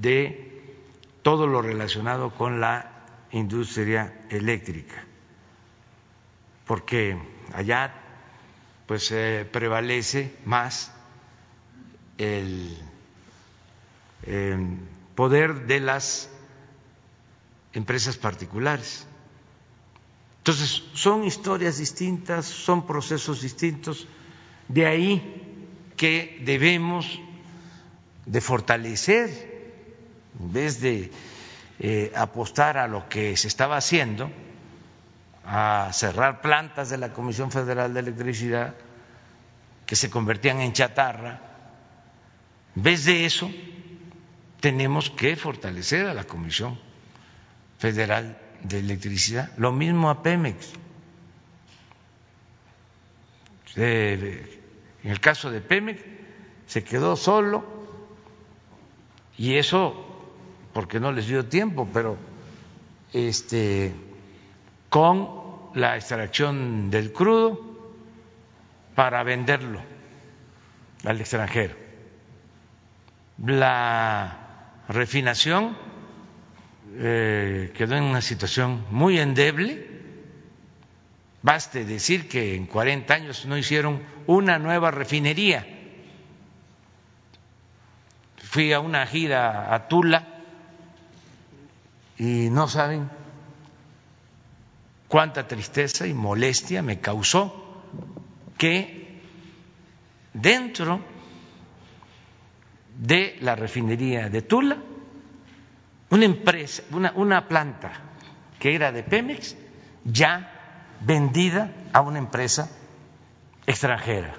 de todo lo relacionado con la industria eléctrica, porque allá pues prevalece más el eh, poder de las empresas particulares. Entonces, son historias distintas, son procesos distintos, de ahí que debemos de fortalecer, en vez de eh, apostar a lo que se estaba haciendo, a cerrar plantas de la Comisión Federal de Electricidad que se convertían en chatarra, en vez de eso, tenemos que fortalecer a la Comisión Federal de Electricidad, lo mismo a Pemex. En el caso de Pemex se quedó solo y eso porque no les dio tiempo, pero este con la extracción del crudo para venderlo al extranjero. La refinación eh, quedó en una situación muy endeble. Baste decir que en 40 años no hicieron una nueva refinería. Fui a una gira a Tula y no saben cuánta tristeza y molestia me causó que dentro de la refinería de Tula, una empresa, una, planta que era de Pemex, ya vendida a una empresa extranjera,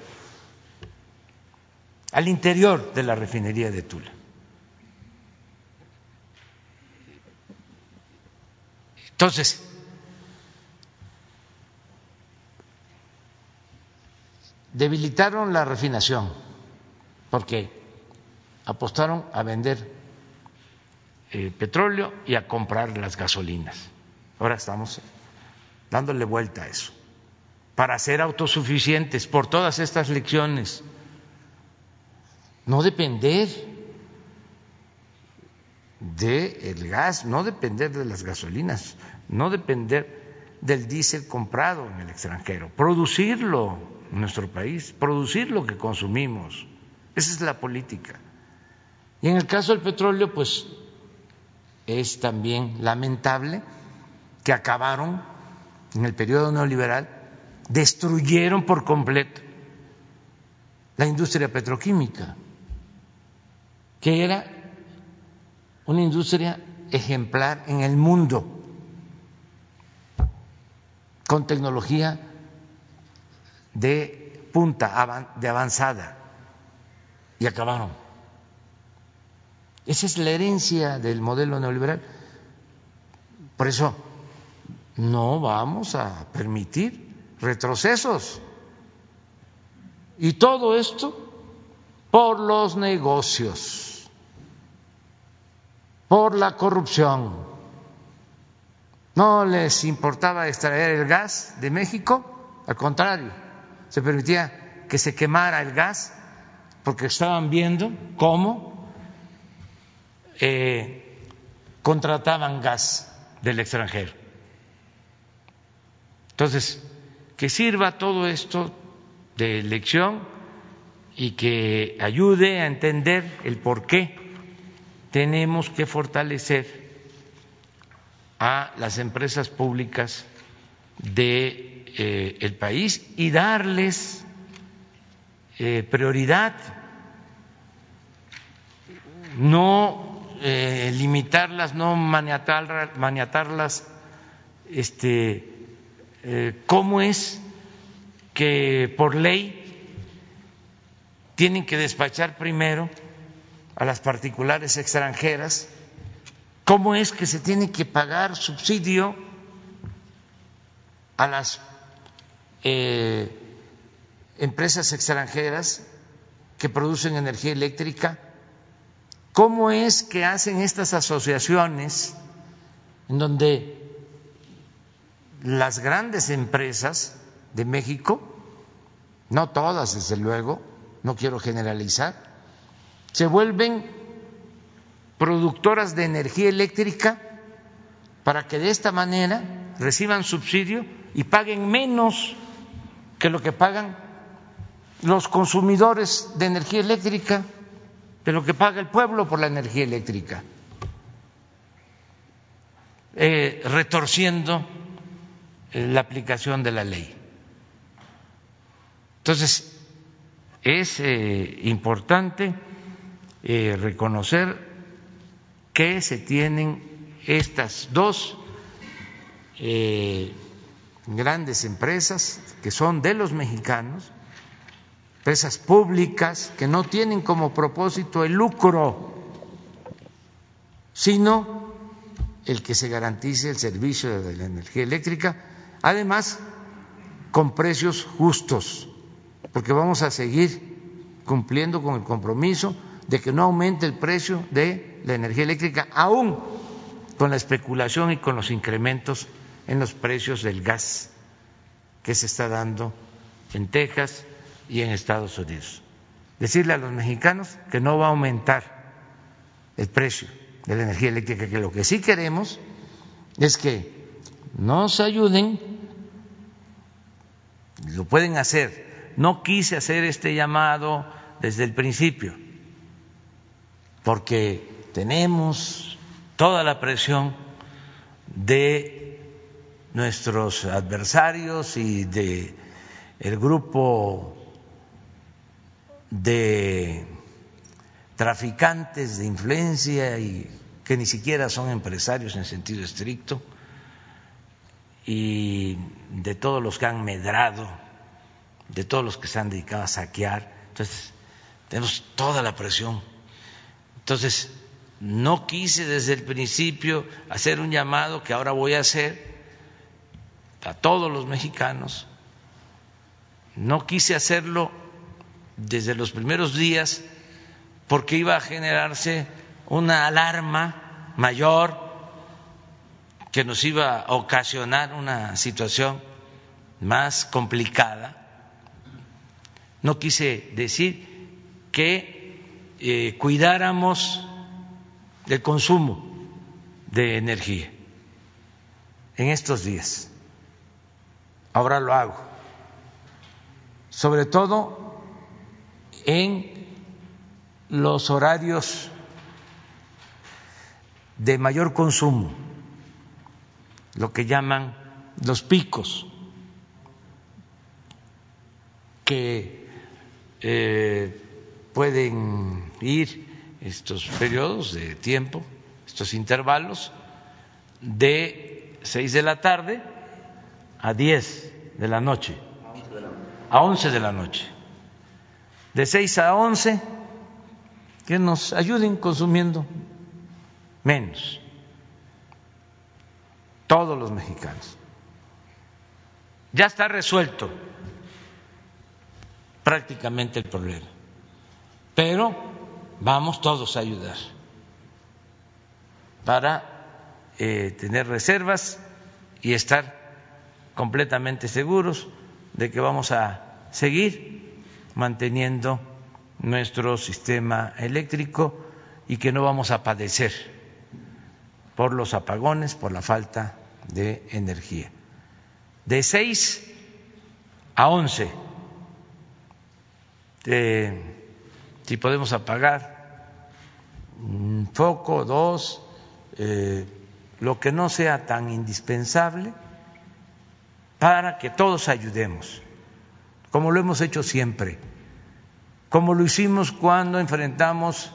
al interior de la refinería de Tula. Entonces, debilitaron la refinación porque apostaron a vender eh, petróleo y a comprar las gasolinas. Ahora estamos dándole vuelta a eso. Para ser autosuficientes por todas estas lecciones, no depender del gas, no depender de las gasolinas, no depender del diésel comprado en el extranjero, producirlo en nuestro país, producir lo que consumimos. Esa es la política. Y en el caso del petróleo, pues es también lamentable que acabaron en el periodo neoliberal, destruyeron por completo la industria petroquímica, que era una industria ejemplar en el mundo, con tecnología de punta, de avanzada, y acabaron. Esa es la herencia del modelo neoliberal. Por eso no vamos a permitir retrocesos. Y todo esto por los negocios, por la corrupción. No les importaba extraer el gas de México, al contrario, se permitía que se quemara el gas porque estaban viendo cómo eh, contrataban gas del extranjero. Entonces, que sirva todo esto de lección y que ayude a entender el por qué tenemos que fortalecer a las empresas públicas de eh, el país y darles eh, prioridad, no eh, limitarlas, no maniatarlas, este, ¿cómo es que por ley tienen que despachar primero a las particulares extranjeras ¿Cómo es que se tiene que pagar subsidio a las eh, empresas extranjeras que producen energía eléctrica? ¿Cómo es que hacen estas asociaciones en donde las grandes empresas de México, no todas desde luego, no quiero generalizar, se vuelven productoras de energía eléctrica para que de esta manera reciban subsidio y paguen menos que lo que pagan los consumidores de energía eléctrica, de lo que paga el pueblo por la energía eléctrica, eh, retorciendo la aplicación de la ley. Entonces, es eh, importante eh, reconocer que se tienen estas dos eh, grandes empresas que son de los mexicanos, empresas públicas que no tienen como propósito el lucro, sino el que se garantice el servicio de la energía eléctrica, además con precios justos, porque vamos a seguir cumpliendo con el compromiso de que no aumente el precio de la energía eléctrica, aún con la especulación y con los incrementos en los precios del gas que se está dando en Texas y en Estados Unidos. Decirle a los mexicanos que no va a aumentar el precio de la energía eléctrica, que lo que sí queremos es que nos ayuden, lo pueden hacer. No quise hacer este llamado desde el principio, porque tenemos toda la presión de nuestros adversarios y de el grupo de traficantes de influencia y que ni siquiera son empresarios en sentido estricto y de todos los que han medrado, de todos los que se han dedicado a saquear. Entonces, tenemos toda la presión. Entonces, no quise desde el principio hacer un llamado que ahora voy a hacer a todos los mexicanos. No quise hacerlo desde los primeros días porque iba a generarse una alarma mayor que nos iba a ocasionar una situación más complicada. No quise decir que eh, cuidáramos del consumo de energía en estos días. Ahora lo hago. Sobre todo en los horarios de mayor consumo, lo que llaman los picos, que eh, pueden ir estos periodos de tiempo, estos intervalos, de seis de la tarde a diez de la noche, a once de la noche, de seis a once que nos ayuden consumiendo menos, todos los mexicanos. Ya está resuelto prácticamente el problema, pero vamos todos a ayudar para eh, tener reservas y estar completamente seguros de que vamos a seguir manteniendo nuestro sistema eléctrico y que no vamos a padecer por los apagones, por la falta de energía. De 6 a 11, si podemos apagar un foco, dos, eh, lo que no sea tan indispensable, para que todos ayudemos, como lo hemos hecho siempre como lo hicimos cuando enfrentamos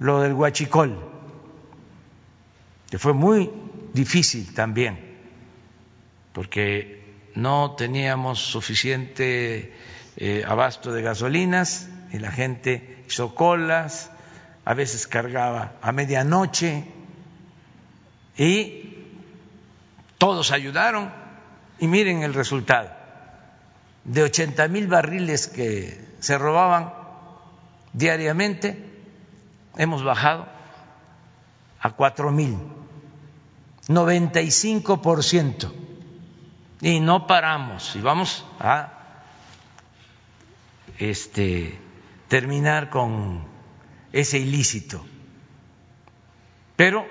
lo del huachicol, que fue muy difícil también, porque no teníamos suficiente eh, abasto de gasolinas y la gente hizo colas, a veces cargaba a medianoche Y todos ayudaron y miren el resultado. De 80 mil barriles que se robaban diariamente, hemos bajado a cuatro mil, 95 por ciento. Y no paramos y vamos a este, terminar con ese ilícito. Pero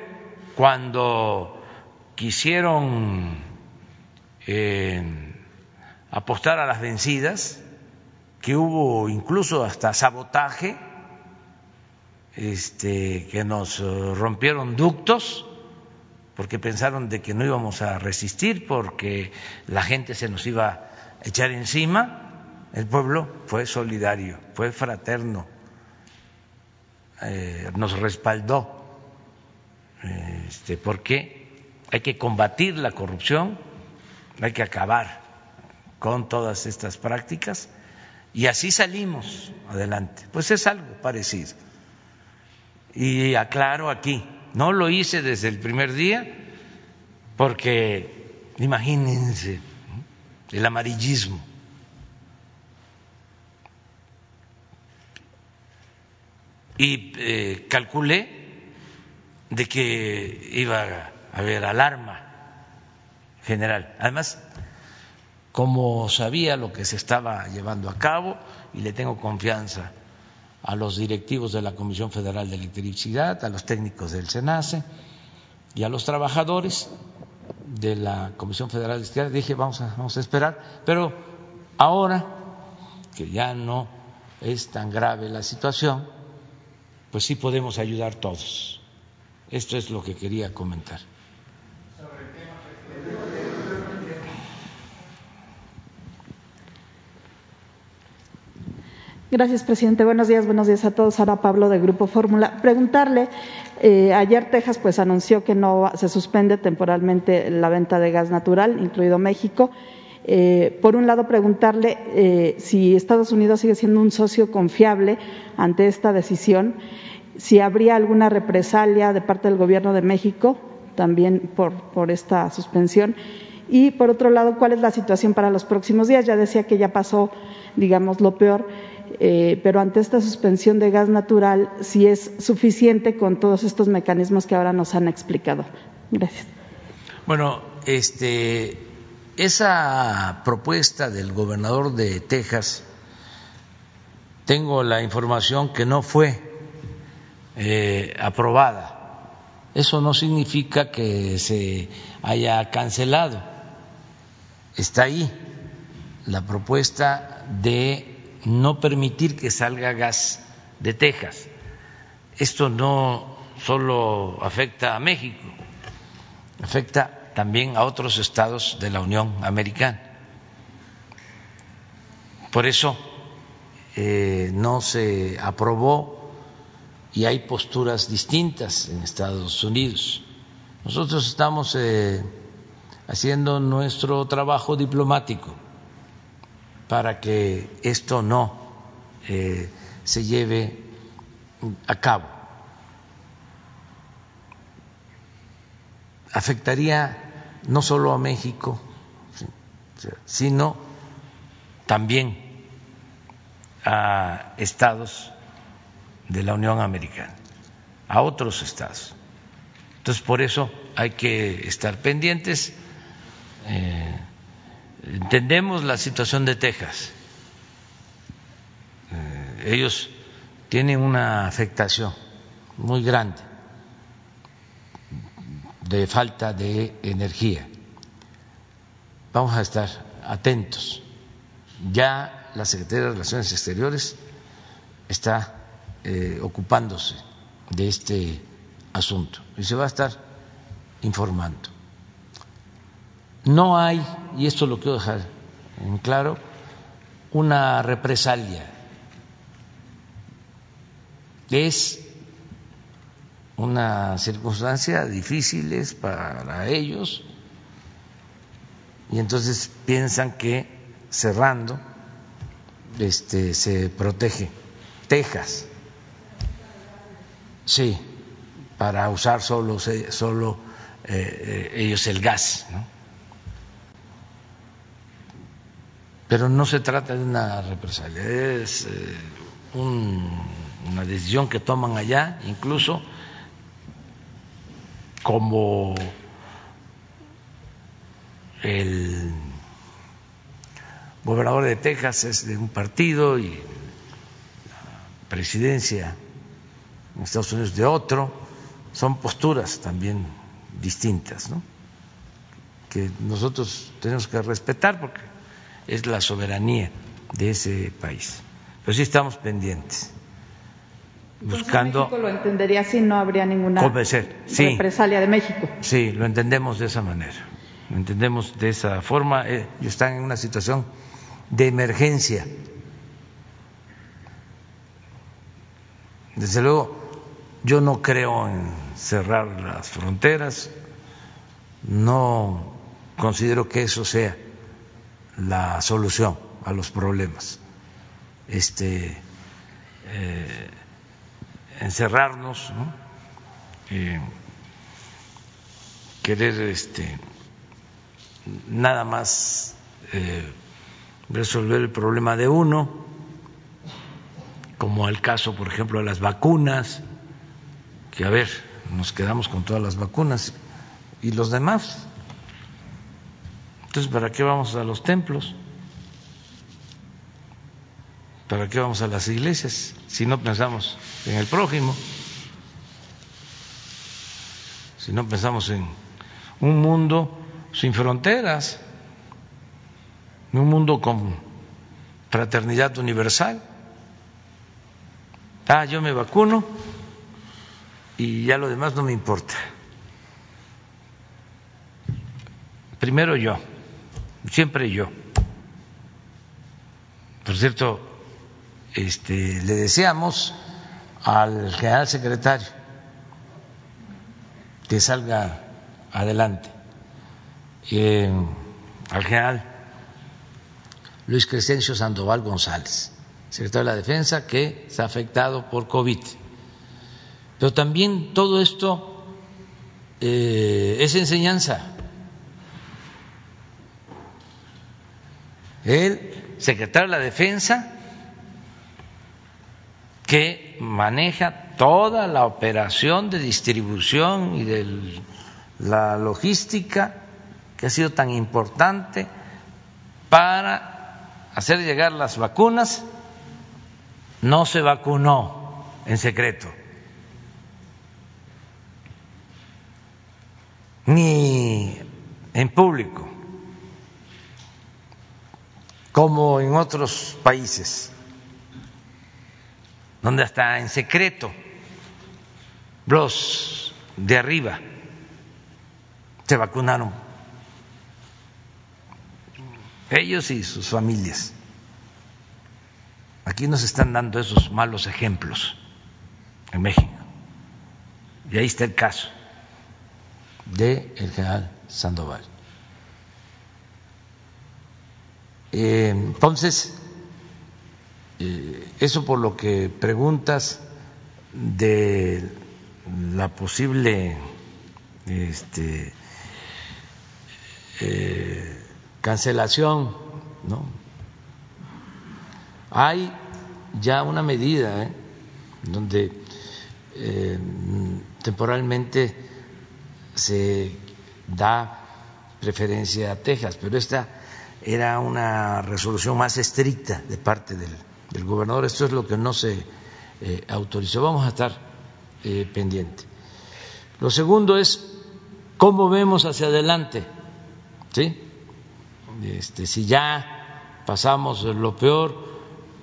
cuando quisieron eh, apostar a las vencidas, que hubo incluso hasta sabotaje, este, que nos rompieron ductos porque pensaron de que no íbamos a resistir, porque la gente se nos iba a echar encima. El pueblo fue solidario, fue fraterno, eh, nos respaldó, este, porque hay que combatir la corrupción, hay que acabar con todas estas prácticas y así salimos adelante. Pues es algo parecido. Y aclaro aquí, no lo hice desde el primer día porque, imagínense, el amarillismo. Y eh, calculé de que iba a haber alarma general. Además, como sabía lo que se estaba llevando a cabo y le tengo confianza a los directivos de la Comisión Federal de Electricidad, a los técnicos del SENACE y a los trabajadores de la Comisión Federal de Electricidad, dije vamos a, vamos a esperar, pero ahora que ya no es tan grave la situación, pues sí podemos ayudar todos. Esto es lo que quería comentar. Gracias, presidente. Buenos días, buenos días a todos. Ahora Pablo de Grupo Fórmula. Preguntarle, eh, ayer Texas pues anunció que no se suspende temporalmente la venta de gas natural, incluido México. Eh, por un lado, preguntarle eh, si Estados Unidos sigue siendo un socio confiable ante esta decisión, si habría alguna represalia de parte del Gobierno de México también por, esta suspensión. Y por otro lado, ¿cuál es la situación para los próximos días? Ya decía que ya pasó, digamos, lo peor eh, pero ante esta suspensión de gas natural, si es suficiente con todos estos mecanismos que ahora nos han explicado. Gracias. Bueno, este, esa propuesta del gobernador de Texas, tengo la información que no fue eh, aprobada. Eso no significa que se haya cancelado. Está ahí la propuesta de no permitir que salga gas de Texas. Esto no solo afecta a México, afecta también a otros estados de la Unión Americana. Por eso eh, no se aprobó y hay posturas distintas en Estados Unidos. Nosotros estamos eh, haciendo nuestro trabajo diplomático para que esto no eh, se lleve a cabo. Afectaría no solo a México, sino también a estados de la Unión Americana, a otros estados. Entonces, por eso hay que estar pendientes. Eh, Entendemos la situación de Texas. Eh, ellos tienen una afectación muy grande de falta de energía. Vamos a estar atentos. Ya la Secretaría de Relaciones Exteriores está eh, ocupándose de este asunto y se va a estar informando. No hay, y esto lo quiero dejar en claro, una represalia. Es una circunstancia difícil para ellos y entonces piensan que cerrando este, se protege Texas. Sí, para usar solo, solo eh, ellos el gas. ¿no? Pero no se trata de una represalia, es eh, un, una decisión que toman allá, incluso como el gobernador de Texas es de un partido y la presidencia en Estados Unidos de otro, son posturas también distintas, ¿no? que nosotros tenemos que respetar porque es la soberanía de ese país. Pero sí estamos pendientes, buscando... México lo entendería si no habría ninguna Convencer, sí. represalia de México. Sí, lo entendemos de esa manera, lo entendemos de esa forma. Eh, están en una situación de emergencia. Desde luego, yo no creo en cerrar las fronteras, no considero que eso sea la solución a los problemas. Este, eh, encerrarnos, ¿no? Eh, querer este, nada más eh, resolver el problema de uno, como el caso, por ejemplo, de las vacunas, que a ver, nos quedamos con todas las vacunas y los demás. Entonces, ¿para qué vamos a los templos? ¿Para qué vamos a las iglesias si no pensamos en el prójimo? Si no pensamos en un mundo sin fronteras, en un mundo con fraternidad universal. Ah, yo me vacuno y ya lo demás no me importa. Primero yo, siempre yo. Por cierto, este, le deseamos al general secretario que salga adelante, eh, al general Luis Crescencio Sandoval González, secretario de la Defensa, que ha afectado por COVID. Pero también todo esto eh, es enseñanza. El secretario de la Defensa que maneja toda la operación de distribución y de la logística que ha sido tan importante para hacer llegar las vacunas, no se vacunó en secreto, ni en público, como en otros países donde hasta en secreto los de arriba se vacunaron, ellos y sus familias. Aquí nos están dando esos malos ejemplos en México. Y ahí está el caso del el general Sandoval. Eh, entonces, eh, eso por lo que preguntas de la posible este, eh, cancelación, ¿no? Hay ya una medida ¿eh? donde temporalmente se da preferencia a Texas, pero esta era una resolución más estricta de parte del del gobernador. Esto es lo que no se eh, autorizó. Vamos a estar eh, pendientes. Lo segundo es cómo vemos hacia adelante. ¿Sí? Este, si ya pasamos lo peor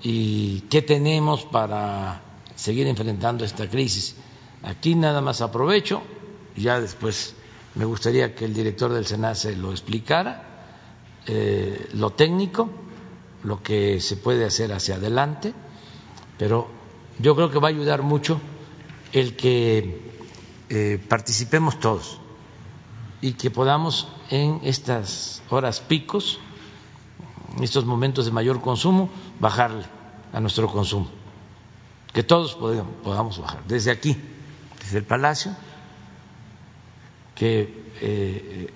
y qué tenemos para seguir enfrentando esta crisis. Aquí nada más aprovecho, ya después me gustaría que el director del SENACE lo explicara, eh, lo técnico lo que se puede hacer hacia adelante, pero yo creo que va a ayudar mucho el que eh, participemos todos y que podamos en estas horas picos, en estos momentos de mayor consumo, bajarle a nuestro consumo, que todos podamos bajar, desde aquí, desde el Palacio, que eh,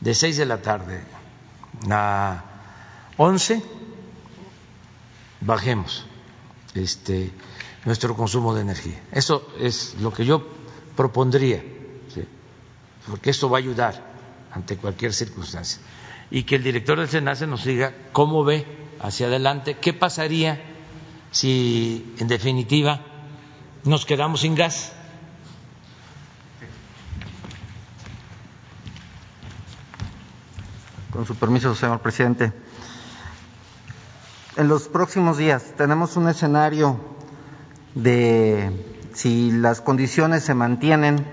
de 6 de la tarde a 11 bajemos este, nuestro consumo de energía. Eso es lo que yo propondría, porque esto va a ayudar ante cualquier circunstancia. Y que el director del SENACE nos diga cómo ve hacia adelante, qué pasaría si, en definitiva, nos quedamos sin gas. Con su permiso, señor presidente. En los próximos días tenemos un escenario de si las condiciones se mantienen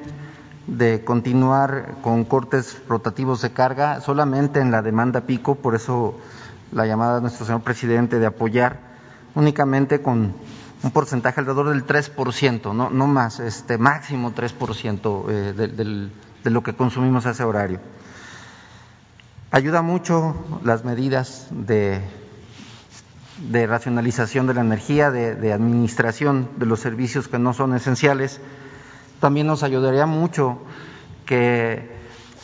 de continuar con cortes rotativos de carga solamente en la demanda pico, por eso la llamada de nuestro señor presidente de apoyar únicamente con un porcentaje alrededor del 3%, no, más, este máximo 3% eh, de, de lo que consumimos a ese horario. Ayuda mucho las medidas de, de racionalización de la energía, de, administración de los servicios que no son esenciales. También nos ayudaría mucho que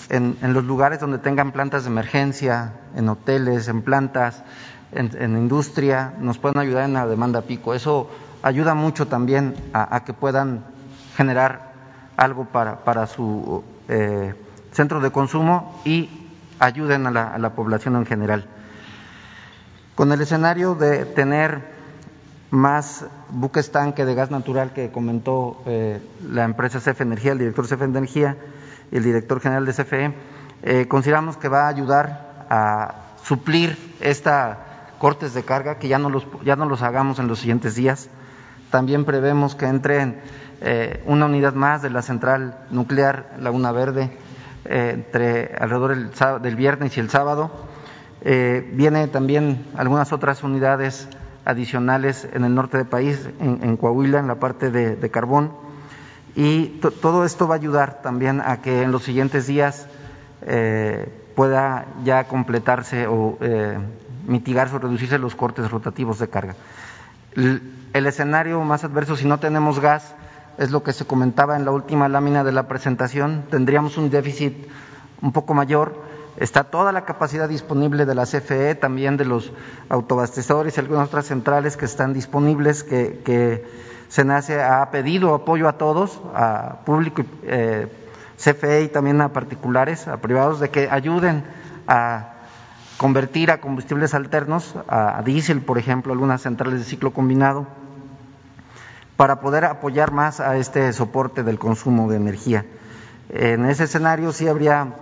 en, los lugares donde tengan plantas de emergencia, en hoteles, en plantas, en, industria, nos puedan ayudar en la demanda pico. Eso ayuda mucho también a, que puedan generar algo para, su eh, centro de consumo y ayuden a la población en general. Con el escenario de tener más buques tanque de gas natural que comentó eh, la empresa CFE Energía, el director CFE Energía y el director general de CFE, eh, consideramos que va a ayudar a suplir esta cortes de carga que ya no los, ya no los hagamos en los siguientes días. También prevemos que entren eh, una unidad más de la central nuclear Laguna Verde eh, entre alrededor del, viernes y el sábado. Eh, viene también algunas otras unidades adicionales en el norte del país, en, Coahuila, en la parte de, carbón. Y todo esto va a ayudar también a que en los siguientes días eh, pueda ya completarse o eh, mitigarse o reducirse los cortes rotativos de carga. El escenario más adverso, si no tenemos gas, es lo que se comentaba en la última lámina de la presentación, tendríamos un déficit un poco mayor. Está toda la capacidad disponible de la CFE, también de los autoabastecedores y algunas otras centrales que están disponibles, que, que SENACE ha pedido apoyo a todos, a público, eh, CFE y también a particulares, a privados, de que ayuden a convertir a combustibles alternos, a diésel, por ejemplo, algunas centrales de ciclo combinado para poder apoyar más a este soporte del consumo de energía. En ese escenario sí habría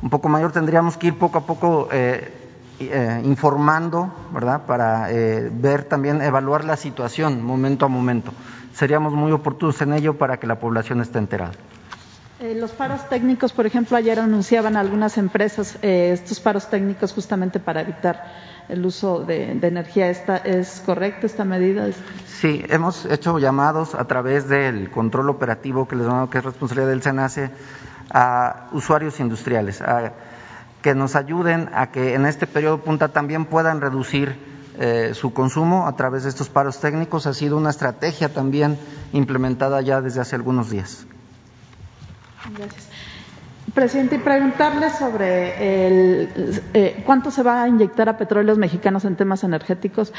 un poco mayor, tendríamos que ir poco a poco eh, eh, informando, ¿verdad? Para eh, ver también, evaluar la situación momento a momento. Seríamos muy oportunos en ello para que la población esté enterada. Eh, los paros técnicos, por ejemplo, ayer anunciaban algunas empresas estos paros técnicos justamente para evitar el uso de, de energía. ¿Esta, ¿Es correcta esta medida? Sí, hemos hecho llamados a través del control operativo que les damos, que es responsabilidad del SENACE, a usuarios industriales, que nos ayuden a que en este periodo punta también puedan reducir eh, su consumo a través de estos paros técnicos. Ha sido una estrategia también implementada ya desde hace algunos días. Gracias. Presidente, y preguntarle sobre el, eh, cuánto se va a inyectar a petróleos mexicanos en temas energéticos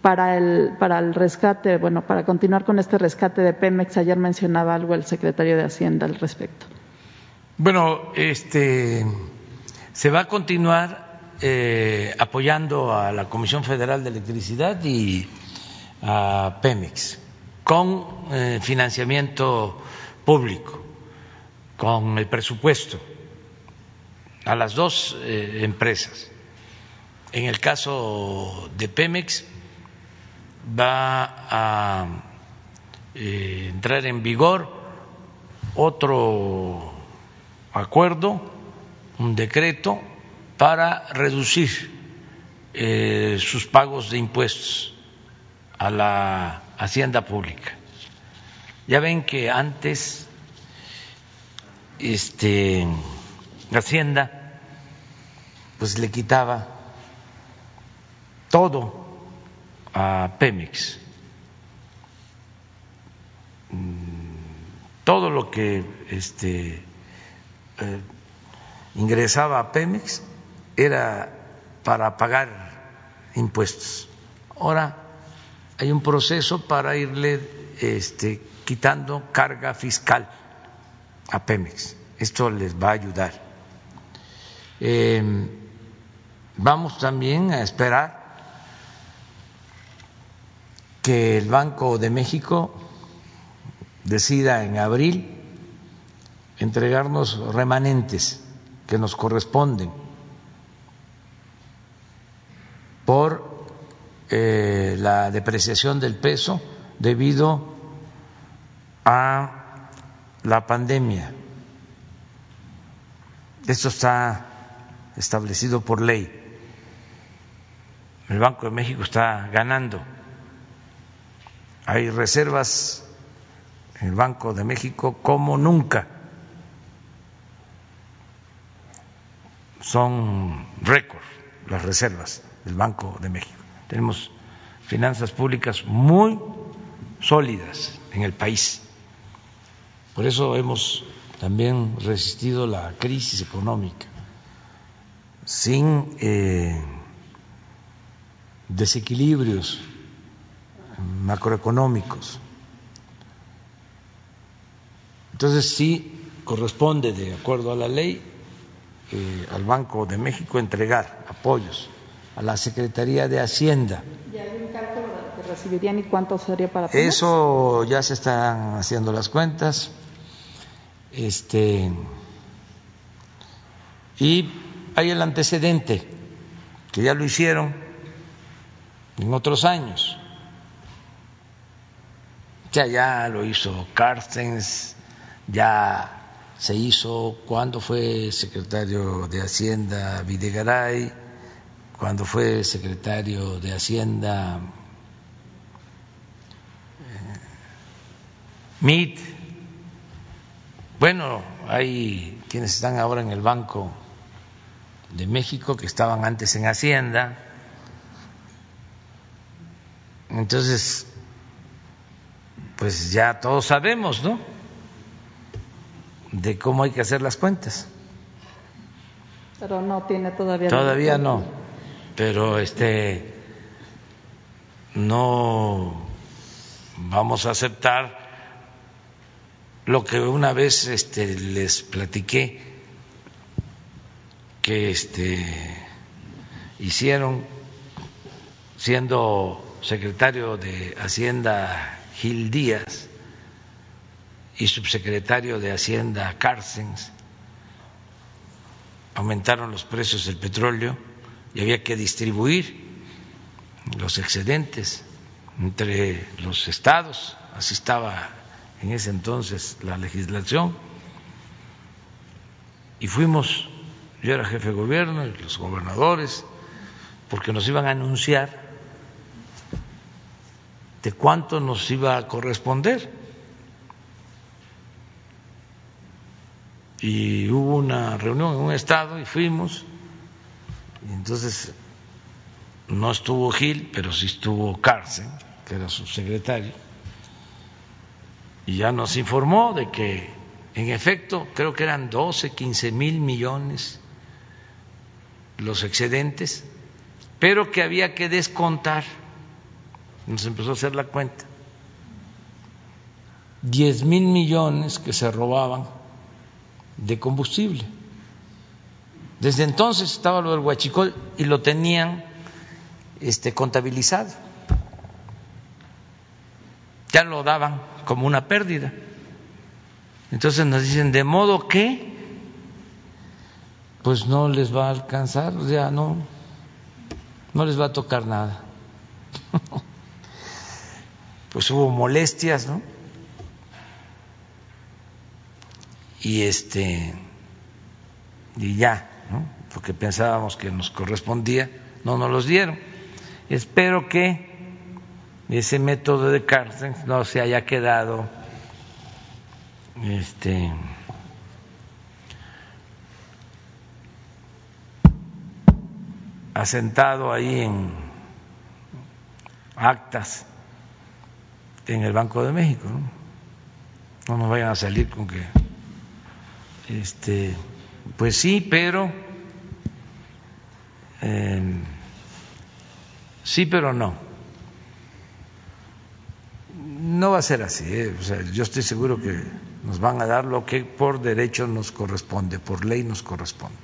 para el, para el rescate, bueno, para continuar con este rescate de Pemex. Ayer mencionaba algo el secretario de Hacienda al respecto. Bueno, este, se va a continuar eh, apoyando a la Comisión Federal de Electricidad y a Pemex con eh, financiamiento público con el presupuesto a las dos eh, empresas. En el caso de Pemex va a entrar en vigor otro acuerdo, un decreto para reducir eh, sus pagos de impuestos a la hacienda pública. Ya ven que antes este, Hacienda pues le quitaba todo a Pemex, todo lo que este, eh, ingresaba a Pemex era para pagar impuestos. Ahora hay un proceso para irle este, quitando carga fiscal a Pemex. Esto les va a ayudar. Eh, vamos también a esperar que el Banco de México decida en abril entregarnos remanentes que nos corresponden por eh, la depreciación del peso debido a la pandemia. Esto está establecido por ley. El Banco de México está ganando. Hay reservas en el Banco de México como nunca. Son récord las reservas del Banco de México. Tenemos finanzas públicas muy sólidas en el país. Por eso hemos también resistido la crisis económica sin eh, desequilibrios macroeconómicos. Entonces sí corresponde, de acuerdo a la ley, eh, al Banco de México entregar apoyos a la Secretaría de Hacienda. ¿Y hay un cálculo de que recibirían y cuánto sería para Pemex? Eso ya se están haciendo las cuentas. Este y hay el antecedente que ya lo hicieron en otros años. Ya ya lo hizo Carstens, ya se hizo cuando fue secretario de Hacienda Videgaray, cuando fue secretario de Hacienda eh, MIT. Bueno, hay quienes están ahora en el Banco de México que estaban antes en Hacienda. Entonces, pues ya todos sabemos, ¿no? De cómo hay que hacer las cuentas. Pero no tiene todavía. Todavía no, pero este no vamos a aceptar lo que una vez este, les platiqué que este, hicieron siendo secretario de Hacienda Gil Díaz y subsecretario de Hacienda Carstens, aumentaron los precios del petróleo y había que distribuir los excedentes entre los estados, así estaba en ese entonces la legislación, y fuimos, yo era jefe de gobierno y los gobernadores, porque nos iban a anunciar de cuánto nos iba a corresponder. Y hubo una reunión en un estado y fuimos, y entonces no estuvo Gil, pero sí estuvo Carcen, que era su secretario, y ya nos informó de que en efecto creo que eran 12, 15 mil millones los excedentes, pero que había que descontar. Nos empezó a hacer la cuenta. Diez mil millones que se robaban de combustible. Desde entonces estaba lo del huachicol y lo tenían este, contabilizado. Ya lo daban como una pérdida. Entonces nos dicen, de modo que, pues no les va a alcanzar, ya no, no les va a tocar nada. pues hubo molestias, ¿no? Y este y ya. Porque pensábamos que nos correspondía, no nos los dieron. Espero que ese método de cárcel no se haya quedado este asentado ahí en actas en el Banco de México. No, no nos vayan a salir con que Este, pues sí, pero eh, sí, pero no. No va a ser así. ¿eh? O sea, yo estoy seguro que nos van a dar lo que por derecho nos corresponde, por ley nos corresponde.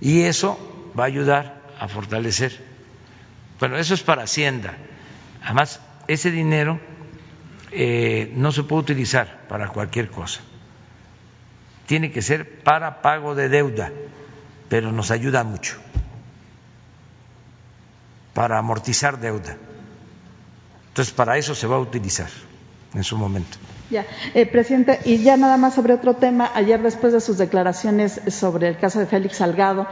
Y eso va a ayudar a fortalecer. Bueno, eso es para Hacienda. Además, ese dinero eh, no se puede utilizar para cualquier cosa. Tiene que ser para pago de deuda, pero nos ayuda mucho para amortizar deuda. Entonces, para eso se va a utilizar en su momento. Eh, presidente, y ya nada más sobre otro tema. Ayer, después de sus declaraciones sobre el caso de Félix Salgado,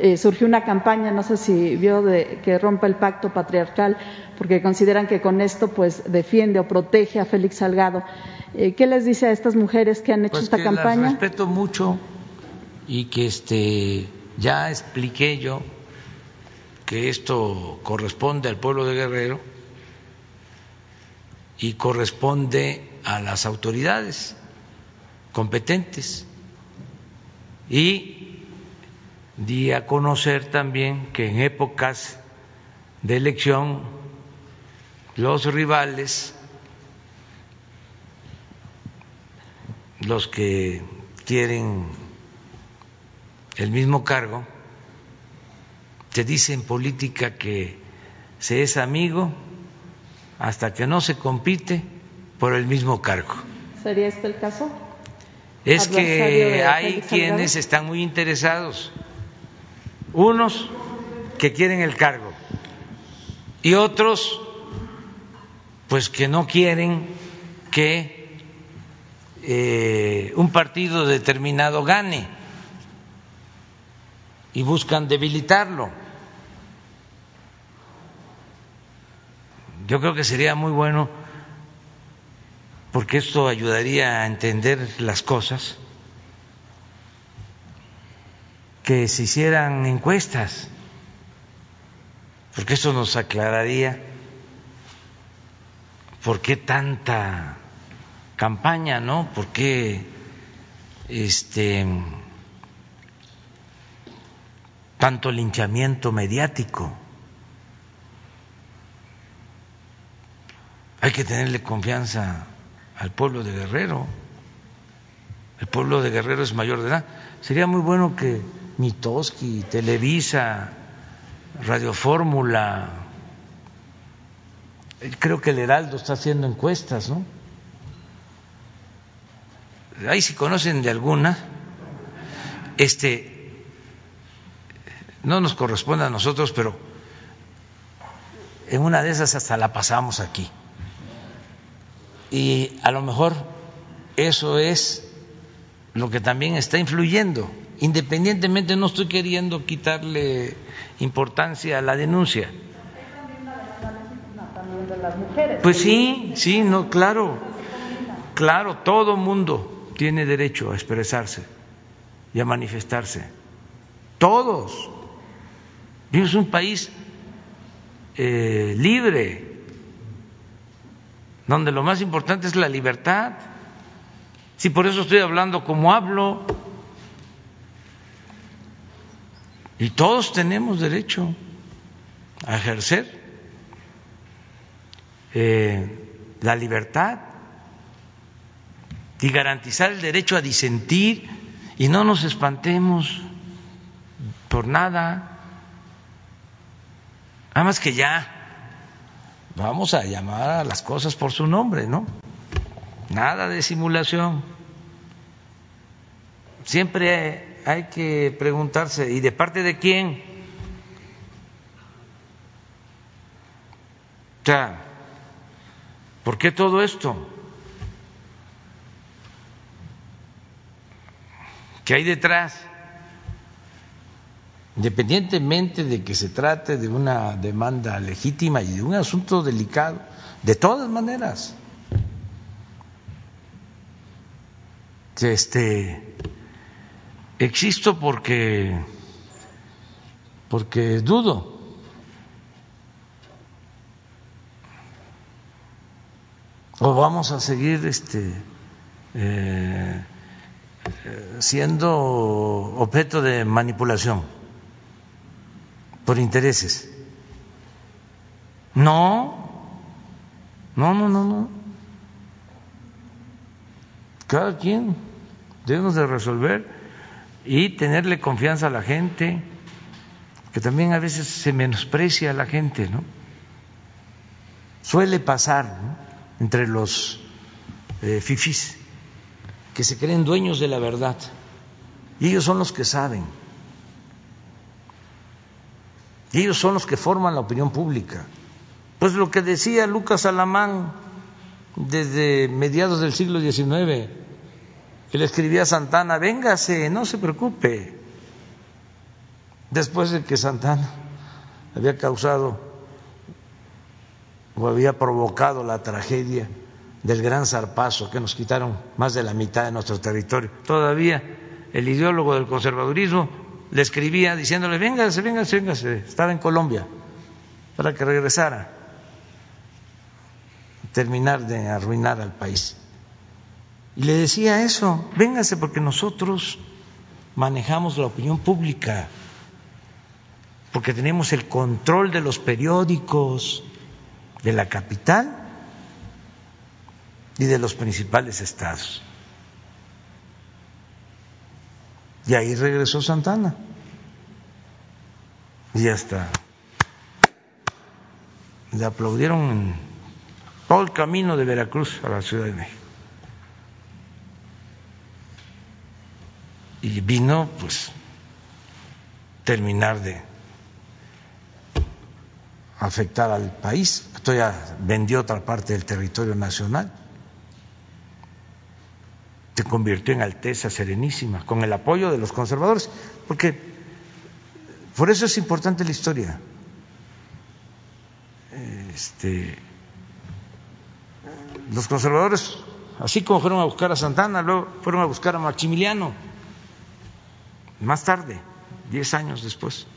eh, surgió una campaña, no sé si vio, de que rompa el pacto patriarcal, porque consideran que con esto pues defiende o protege a Félix Salgado. Eh, ¿Qué les dice a estas mujeres que han hecho pues esta que campaña? Las respeto mucho y que este ya expliqué yo que esto corresponde al pueblo de Guerrero y corresponde a las autoridades competentes y di a conocer también que en épocas de elección los rivales, los que quieren el mismo cargo, se dice en política que se es amigo hasta que no se compite por el mismo cargo. ¿Sería este el caso? Es que hay quienes están muy interesados, unos que quieren el cargo y otros pues que no quieren que eh, un partido determinado gane y buscan debilitarlo. Yo creo que sería muy bueno porque esto ayudaría a entender las cosas, que se hicieran encuestas, porque esto nos aclararía por qué tanta campaña, ¿no? ¿Por qué este tanto linchamiento mediático? Hay que tenerle confianza al pueblo de Guerrero. El pueblo de Guerrero es mayor de edad. Sería muy bueno que Mitoski, Televisa, Radio Fórmula, eh, creo que el Heraldo está haciendo encuestas, ¿no? Ahí si conocen de alguna, este, no nos corresponde a nosotros, pero en una de esas hasta la pasamos aquí y a lo mejor eso es lo que también está influyendo. Independientemente, no estoy queriendo quitarle importancia a la denuncia. Pues sí, sí, no, claro, claro, todo mundo tiene derecho a expresarse y a manifestarse. Todos. Es un país eh, libre donde lo más importante es la libertad. Si por eso estoy hablando como hablo. Y todos tenemos derecho a ejercer eh, la libertad y garantizar el derecho a disentir y no nos espantemos por nada. Nada más que ya vamos a llamar a las cosas por su nombre, ¿no? Nada de simulación. Siempre hay que preguntarse, ¿y de parte de quién? O sea, ¿por qué todo esto? ¿Qué hay detrás? independientemente de que se trate de una demanda legítima y de un asunto delicado, de todas maneras, este, existo porque, porque dudo. O vamos a seguir este, eh, siendo objeto de manipulación por intereses. No, no, no, no, no. Cada quien debemos de resolver y tenerle confianza a la gente, que también a veces se menosprecia a la gente, ¿no? Suele pasar entre los eh, fifís que se creen dueños de la verdad y ellos son los que saben. Y ellos son los que forman la opinión pública. Pues lo que decía Lucas Alamán desde mediados del siglo XIX, que le escribía a Santana, véngase, no se preocupe. Después de que Santana había causado o había provocado la tragedia del gran zarpazo que nos quitaron más de la mitad de nuestro territorio. Todavía el ideólogo del conservadurismo le escribía diciéndole, véngase, véngase, véngase, estaba en Colombia para que regresara, terminar de arruinar al país. Y le decía eso, véngase porque nosotros manejamos la opinión pública, porque tenemos el control de los periódicos de la capital y de los principales estados. Y ahí regresó Santana. Y ya está. Le aplaudieron en todo el camino de Veracruz a la Ciudad de México. y vino pues terminar de afectar al país. Esto ya vendió otra parte del territorio nacional. Se convirtió en Alteza Serenísima, con el apoyo de los conservadores, porque por eso es importante la historia. Este, los conservadores, así como fueron a buscar a Santana, luego fueron a buscar a Maximiliano más tarde, diez años después.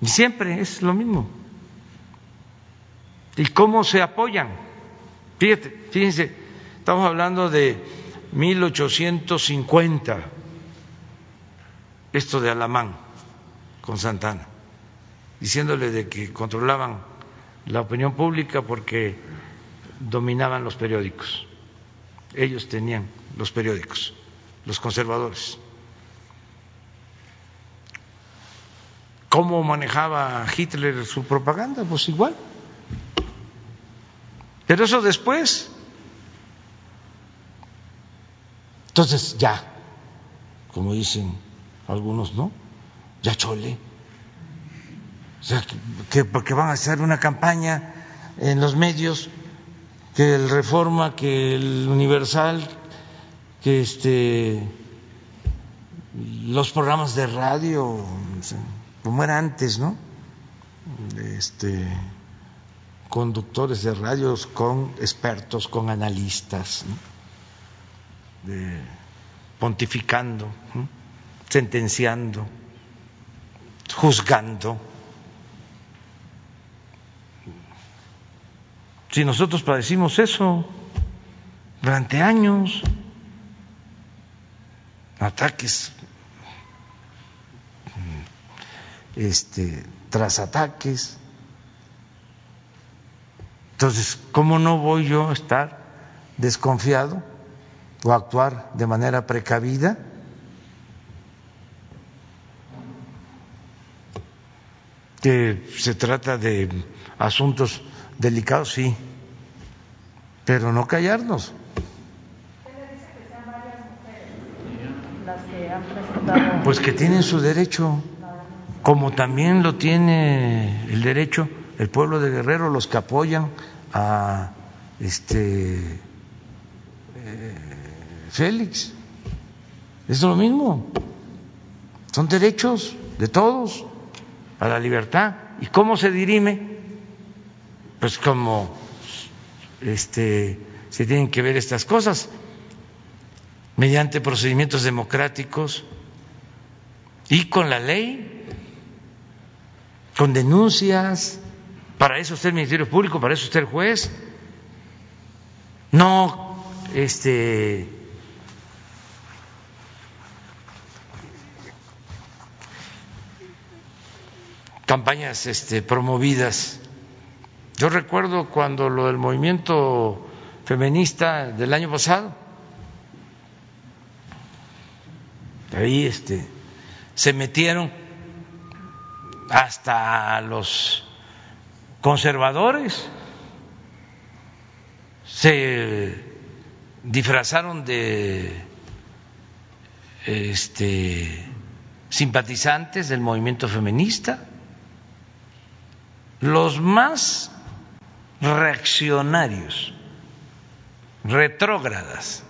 Y siempre es lo mismo. ¿Y cómo se apoyan? Fíjate, fíjense, estamos hablando de 1850, esto de Alamán con Santana, diciéndole de que controlaban la opinión pública porque dominaban los periódicos. Ellos tenían los periódicos, los conservadores. ¿Cómo manejaba Hitler su propaganda? Pues igual. Pero eso después. Entonces ya, como dicen algunos, ¿no? Ya chole. O sea, que, porque van a hacer una campaña en los medios que el Reforma, que el Universal, que este los programas de radio, como era antes, ¿no? Este, conductores de radios con expertos, con analistas, pontificando, sentenciando, juzgando. Si nosotros padecimos eso durante años, ataques este, tras ataques. Entonces, ¿cómo no voy yo a estar desconfiado o actuar de manera precavida? Que se trata de asuntos delicados, sí, pero no callarnos. Pues que tienen su derecho como también lo tiene el derecho el pueblo de Guerrero, los que apoyan a este Félix. Es lo mismo. Son derechos de todos a la libertad. ¿Y cómo se dirime? Pues como este se tienen que ver estas cosas mediante procedimientos democráticos y con la ley con denuncias. Para eso está el Ministerio Público, para eso está el juez. No este, campañas este, promovidas. Yo recuerdo cuando lo del movimiento feminista del año pasado, ahí este, se metieron hasta los conservadores, se disfrazaron de este, simpatizantes del movimiento feminista, los más reaccionarios, retrógradas,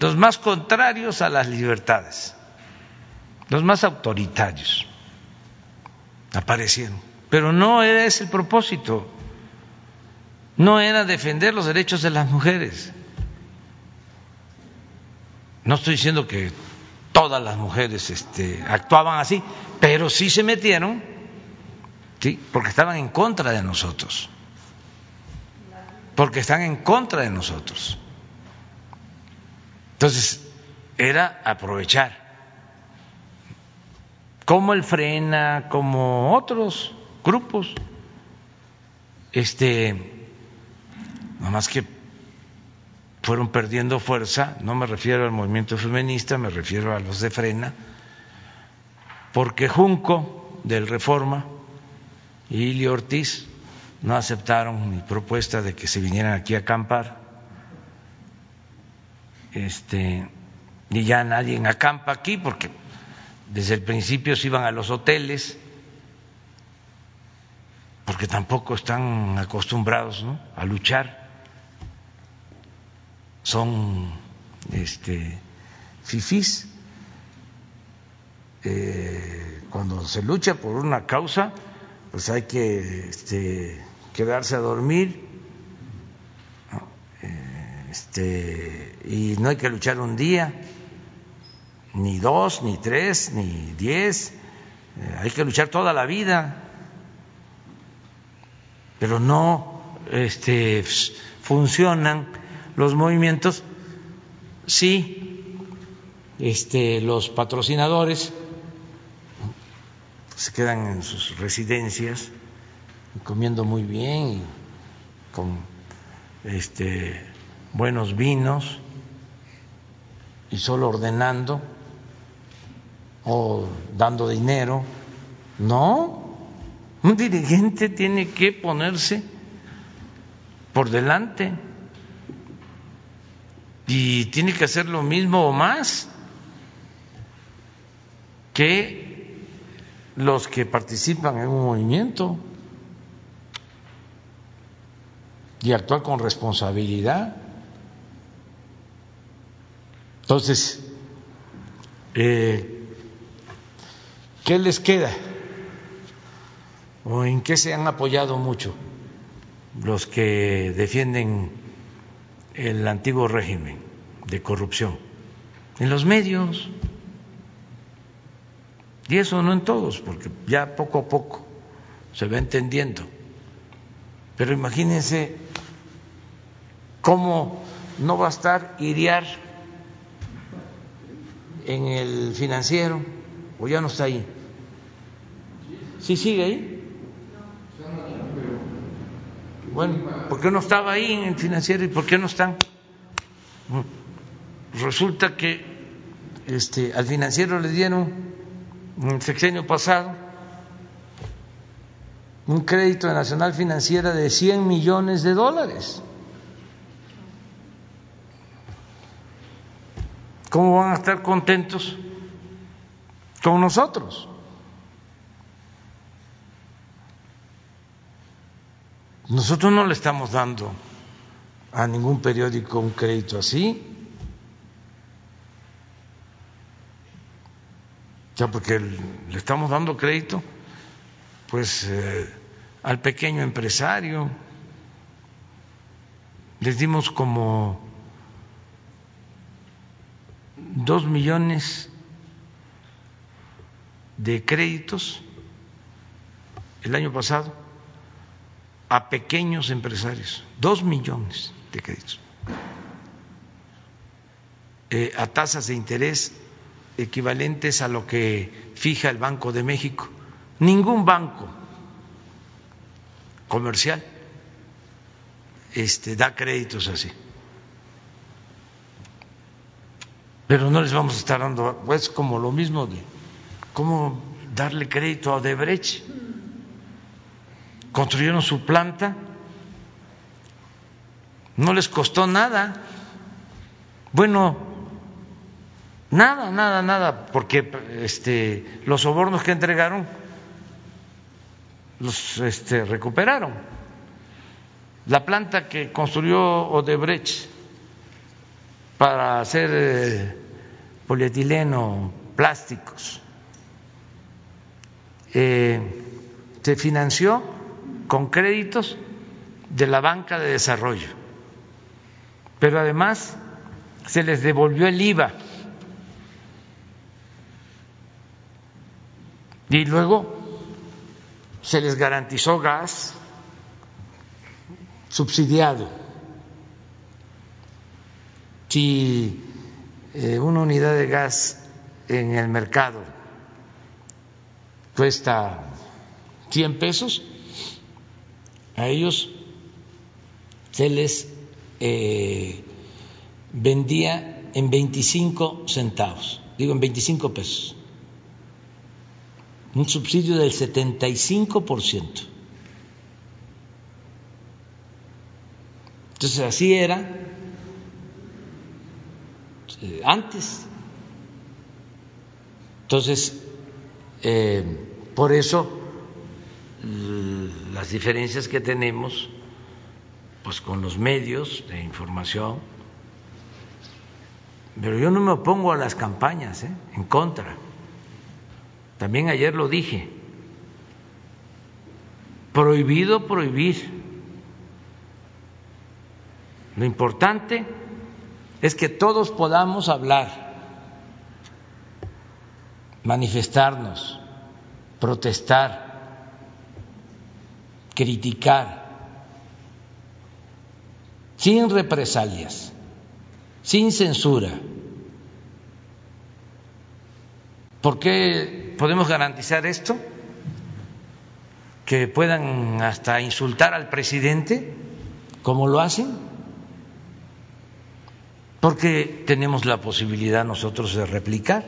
los más contrarios a las libertades, los más autoritarios aparecieron. Pero no era ese el propósito, no era defender los derechos de las mujeres. No estoy diciendo que todas las mujeres este, actuaban así, pero sí se metieron, ¿sí? porque estaban en contra de nosotros, porque están en contra de nosotros. Entonces, era aprovechar, como el Frena, como otros grupos, este, nada más que fueron perdiendo fuerza, no me refiero al movimiento feminista, me refiero a los de Frena, porque Junco del Reforma y Ortiz no aceptaron mi propuesta de que se vinieran aquí a acampar. Este, y ya nadie acampa aquí porque desde el principio se iban a los hoteles, porque tampoco están acostumbrados a luchar son este, fifís. Eh, cuando se lucha por una causa, pues hay que este, quedarse a dormir eh, este, y no hay que luchar un día, ni dos, ni tres, ni diez, eh, hay que luchar toda la vida, pero no este, funcionan los movimientos, sí, este, los patrocinadores se quedan en sus residencias comiendo muy bien y con este, buenos vinos y solo ordenando o dando dinero. No, un dirigente tiene que ponerse por delante y tiene que hacer lo mismo o más que los que participan en un movimiento y actuar con responsabilidad. Entonces, eh, ¿qué les queda? ¿O en qué se han apoyado mucho los que defienden el antiguo régimen de corrupción en los medios. Y eso no en todos, porque ya poco a poco se va entendiendo. Pero imagínense cómo no va a estar Iriar en el financiero, o ya no está ahí. ¿Sí sigue ahí? Bueno, ¿por qué no estaba ahí en el financiero y por qué no están? Resulta que este, al financiero le dieron en el sexenio pasado un crédito de Nacional Financiera de 100 millones de dólares. ¿Cómo van a estar contentos con nosotros? Nosotros no le estamos dando a ningún periódico un crédito así, ya porque le estamos dando crédito pues eh, al pequeño empresario, les dimos como dos millones de créditos el año pasado a pequeños empresarios, dos millones de créditos, a tasas de interés equivalentes a lo que fija el Banco de México Ningún banco comercial este, da créditos así. Pero no les vamos a estar dando, pues como lo mismo de cómo darle crédito a Odebrecht. Construyeron su planta, no les costó nada. Bueno, nada, nada, nada, porque este, los sobornos que entregaron los este, recuperaron. La planta que construyó Odebrecht para hacer eh, polietileno, plásticos, eh, se financió con créditos de la banca de desarrollo, pero además se les devolvió el IVA y luego se les garantizó gas subsidiado. Si eh, una unidad de gas en el mercado cuesta 100 pesos, a ellos se les eh, vendía en 25 centavos, digo en 25 pesos un subsidio del 75%. Entonces así era eh, antes. Entonces, eh, por eso las diferencias que tenemos pues con los medios de información, pero yo no me opongo a las campañas, ¿eh? en contra también ayer lo dije. Prohibido prohibir. Lo importante es que todos podamos hablar, manifestarnos, protestar, criticar, sin represalias, sin censura. ¿Por qué podemos garantizar esto, que puedan hasta insultar al presidente, como lo hacen, porque tenemos la posibilidad nosotros de replicar.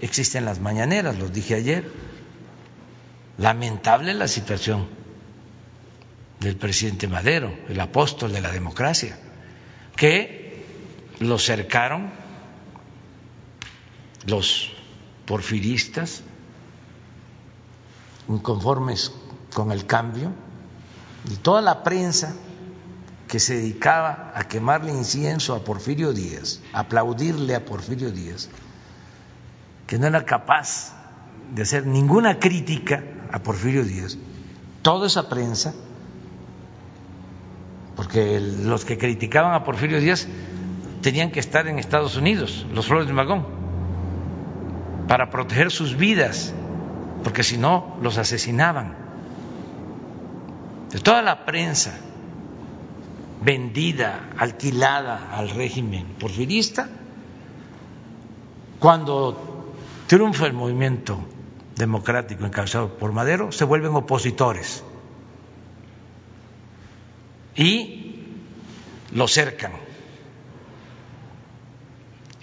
Existen las mañaneras, los dije ayer. Lamentable la situación del presidente Madero, el apóstol de la democracia, que lo cercaron los porfiristas, inconformes con el cambio, y toda la prensa que se dedicaba a quemarle incienso a Porfirio Díaz, a aplaudirle a Porfirio Díaz, que no era capaz de hacer ninguna crítica a Porfirio Díaz, toda esa prensa, porque los que criticaban a Porfirio Díaz tenían que estar en Estados Unidos, los Flores de Magón, para proteger sus vidas porque si no los asesinaban. De toda la prensa vendida, alquilada al régimen porfirista, cuando triunfa el movimiento democrático encabezado por Madero, se vuelven opositores y lo cercan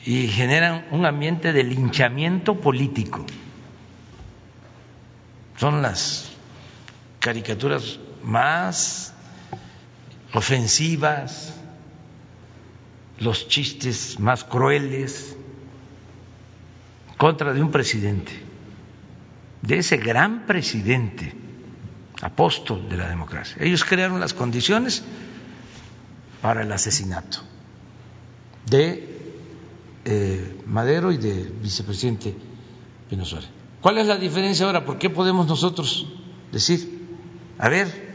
y generan un ambiente de linchamiento político son las caricaturas más ofensivas, los chistes más crueles contra de un presidente, de ese gran presidente, apóstol de la democracia. Ellos crearon las condiciones para el asesinato de eh, Madero y del vicepresidente Pino ¿Cuál es la diferencia ahora? ¿Por qué podemos nosotros decir, a ver,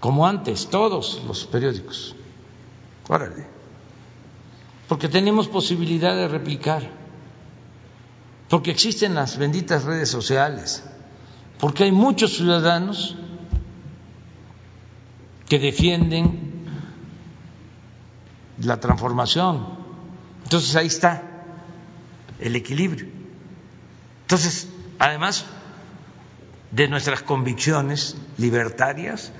como antes, todos los periódicos, órale, porque tenemos posibilidad de replicar, porque existen las benditas redes sociales, porque hay muchos ciudadanos que defienden la transformación. Entonces ahí está el equilibrio. Entonces, además de nuestras convicciones libertarias,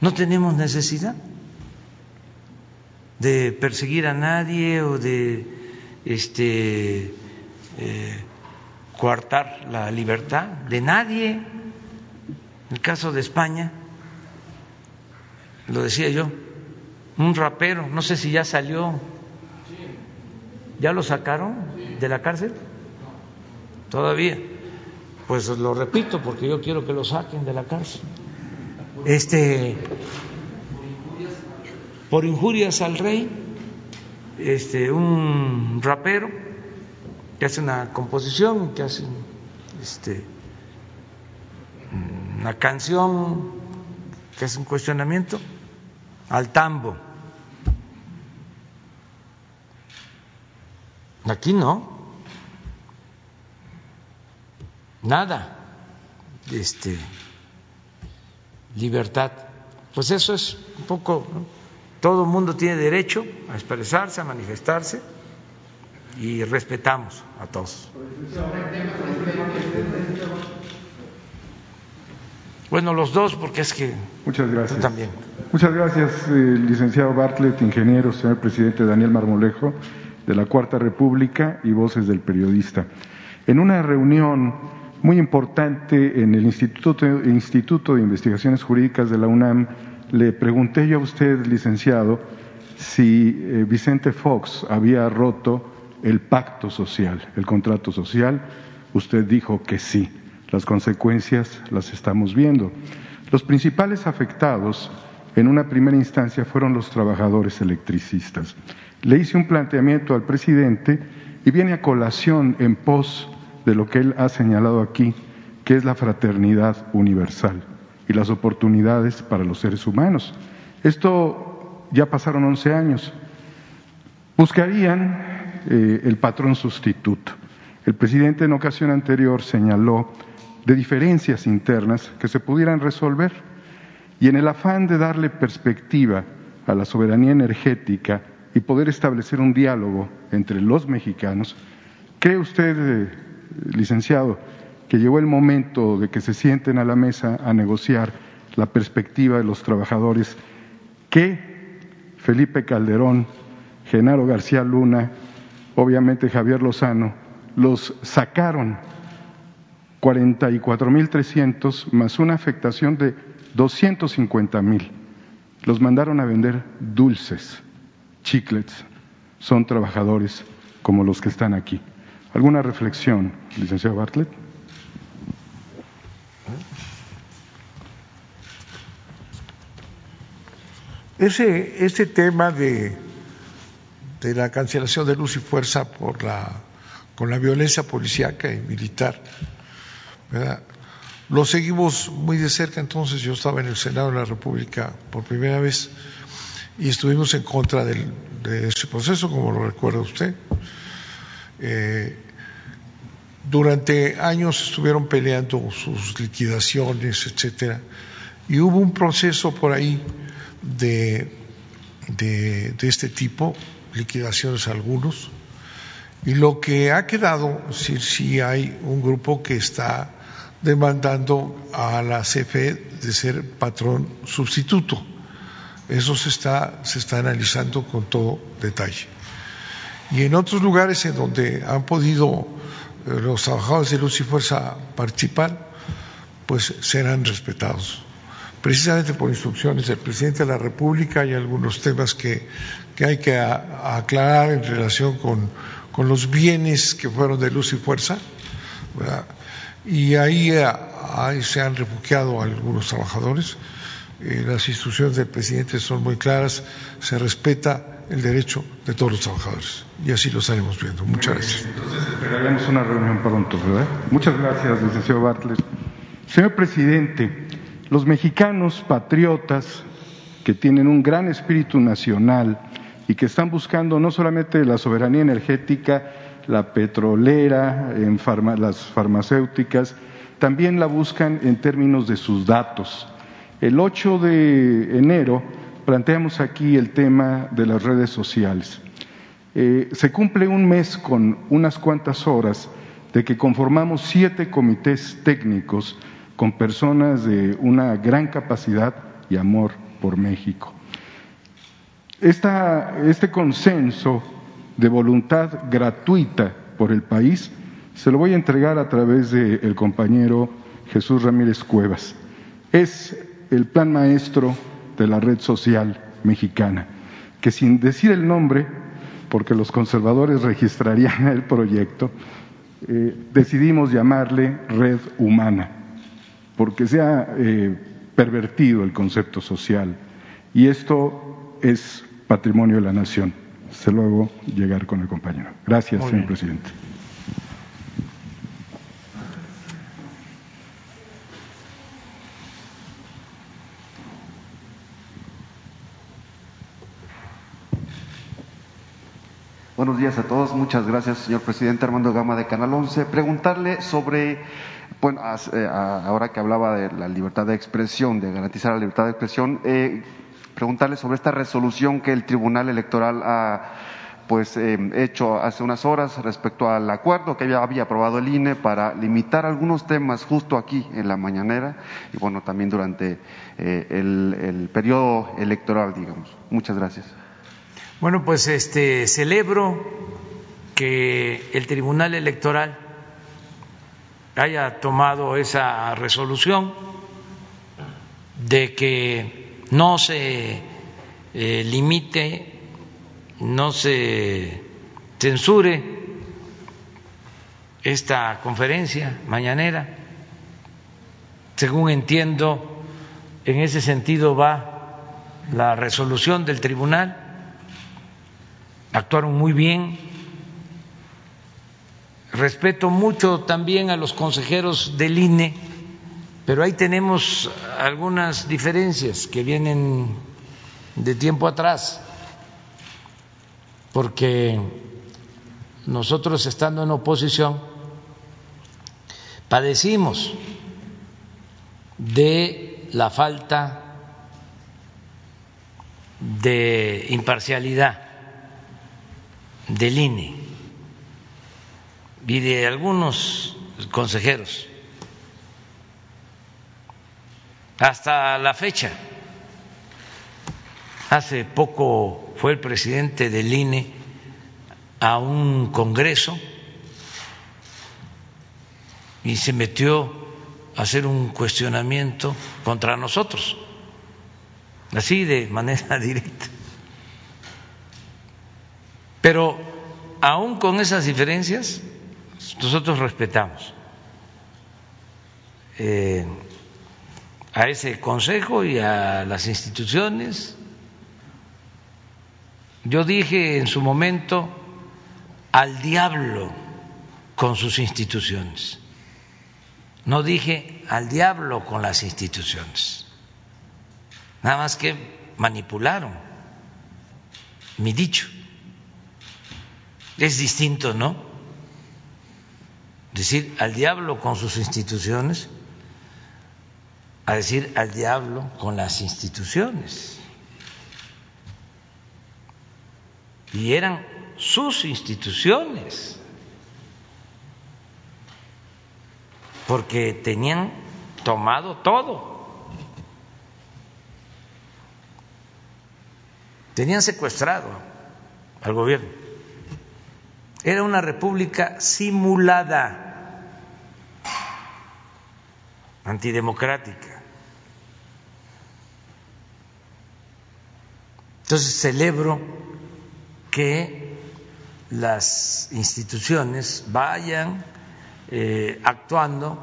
no tenemos necesidad de perseguir a nadie o de este eh, coartar la libertad de nadie. En el caso de España, lo decía yo, un rapero, no sé si ya salió, ¿ya lo sacaron de la cárcel? Todavía. Pues lo repito porque yo quiero que lo saquen de la cárcel. Este por injurias al rey, este un rapero que hace una composición, que hace este una canción, que hace un cuestionamiento al tambo. Aquí no. Nada. Este libertad. Pues eso es un poco todo el mundo tiene derecho a expresarse, a manifestarse y respetamos a todos. Bueno, los dos, porque es que Muchas gracias. tú también. Muchas gracias, eh, licenciado Bartlett, ingeniero, señor presidente Daniel Marmolejo, de la Cuarta República y Voces del Periodista. En una reunión muy importante en el Instituto, Instituto de Investigaciones Jurídicas de la UNAM, le pregunté yo a usted, licenciado, si eh, Vicente Fox había roto el pacto social, el contrato social. Usted dijo que sí. Las consecuencias las estamos viendo. Los principales afectados en una primera instancia fueron los trabajadores electricistas. Le hice un planteamiento al presidente y viene a colación en pos de lo que él ha señalado aquí, que es la fraternidad universal y las oportunidades para los seres humanos. Esto ya pasaron 11 años. Buscarían eh, el patrón sustituto. El presidente en ocasión anterior señaló de diferencias internas que se pudieran resolver. Y en el afán de darle perspectiva a la soberanía energética y poder establecer un diálogo entre los mexicanos, ¿cree usted, eh, licenciado, que llegó el momento de que se sienten a la mesa a negociar la perspectiva de los trabajadores que Felipe Calderón, Genaro García Luna, obviamente Javier Lozano, los sacaron 44.300 más una afectación de 250.000. Los mandaron a vender dulces, chiclets. Son trabajadores como los que están aquí. ¿Alguna reflexión, licenciado Bartlett? Ese, ese tema de, de la cancelación de luz y fuerza por la, con la violencia policíaca y militar, ¿verdad? lo seguimos muy de cerca. Entonces yo estaba en el Senado de la República por primera vez y estuvimos en contra de ese proceso, como lo recuerda usted. Eh, durante años estuvieron peleando sus liquidaciones, etcétera, y hubo un proceso por ahí de, de, de este tipo, liquidaciones algunos, y lo que ha quedado, si, si hay un grupo que está demandando a la CFE de ser patrón sustituto. Eso se está, se está analizando con todo detalle. Y en otros lugares en donde han podido eh, los trabajadores de luz y fuerza participar, pues serán respetados. Precisamente por instrucciones del presidente de la República hay algunos temas que, que hay que aclarar en relación con, con, los bienes que fueron de luz y fuerza. Y ahí, ahí, se han refugiado algunos trabajadores. Eh, las instrucciones del presidente son muy claras, se respeta el derecho de todos los trabajadores. Y así lo estaremos viendo. Muchas gracias. Entonces esperaremos una reunión pronto, ¿verdad? Muchas gracias, licenciado Bartlett. Señor presidente, los mexicanos patriotas que tienen un gran espíritu nacional y que están buscando no solamente la soberanía energética, la petrolera, en las farmacéuticas, también la buscan en términos de sus datos. El 8 de enero planteamos aquí el tema de las redes sociales. Eh, se cumple un mes con unas cuantas horas de que conformamos siete comités técnicos con personas de una gran capacidad y amor por México. este consenso de voluntad gratuita por el país se lo voy a entregar a través del compañero Jesús Ramírez Cuevas. Es el plan maestro de la red social mexicana, que sin decir el nombre, porque los conservadores registrarían el proyecto, eh, decidimos llamarle red humana, porque se ha eh, pervertido el concepto social y esto es patrimonio de la nación. Se lo hago llegar con el compañero. Gracias, señor presidente. Buenos días a todos. Muchas gracias, señor presidente Armando Gama de Canal 11. Preguntarle sobre, bueno, eh, ahora que hablaba de la libertad de expresión, de garantizar la libertad de expresión, eh, preguntarle sobre esta resolución que el Tribunal Electoral ha pues eh, hecho hace unas horas respecto al acuerdo que había, había aprobado el INE para limitar algunos temas justo aquí en la mañanera y bueno también durante el, el periodo electoral digamos. Muchas gracias. Bueno, pues este celebro que el Tribunal Electoral haya tomado esa resolución de que no se eh, limite, no se censure esta conferencia mañanera. Según entiendo, en ese sentido va la resolución del tribunal actuaron muy bien. Respeto mucho también a los consejeros del INE, pero ahí tenemos algunas diferencias que vienen de tiempo atrás, porque nosotros estando en oposición padecimos de la falta de imparcialidad del INE y de algunos consejeros hasta la fecha. Hace poco fue el presidente del INE a un congreso y se metió a hacer un cuestionamiento contra nosotros, así de manera directa. Pero aún con esas diferencias, nosotros respetamos eh, a ese Consejo y a las instituciones. Yo dije en su momento al diablo con sus instituciones. No dije al diablo con las instituciones. Nada más que manipularon mi dicho. Es distinto, ¿no? Decir al diablo con sus instituciones a decir al diablo con las instituciones. Y eran sus instituciones, porque tenían tomado todo, tenían secuestrado al gobierno. Era una república simulada, antidemocrática. Entonces celebro que las instituciones vayan eh, actuando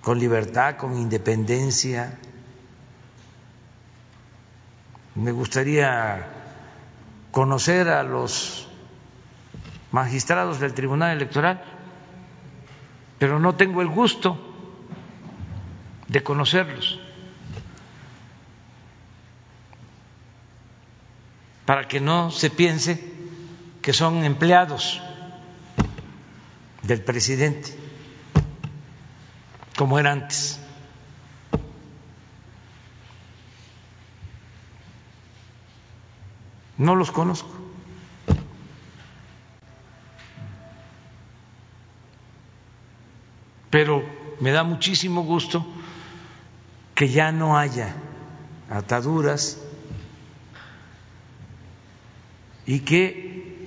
con libertad, con independencia. Me gustaría conocer a los magistrados del Tribunal Electoral, pero no tengo el gusto de conocerlos para que no se piense que son empleados del presidente, como era antes. No los conozco. Pero me da muchísimo gusto que ya no haya ataduras y que,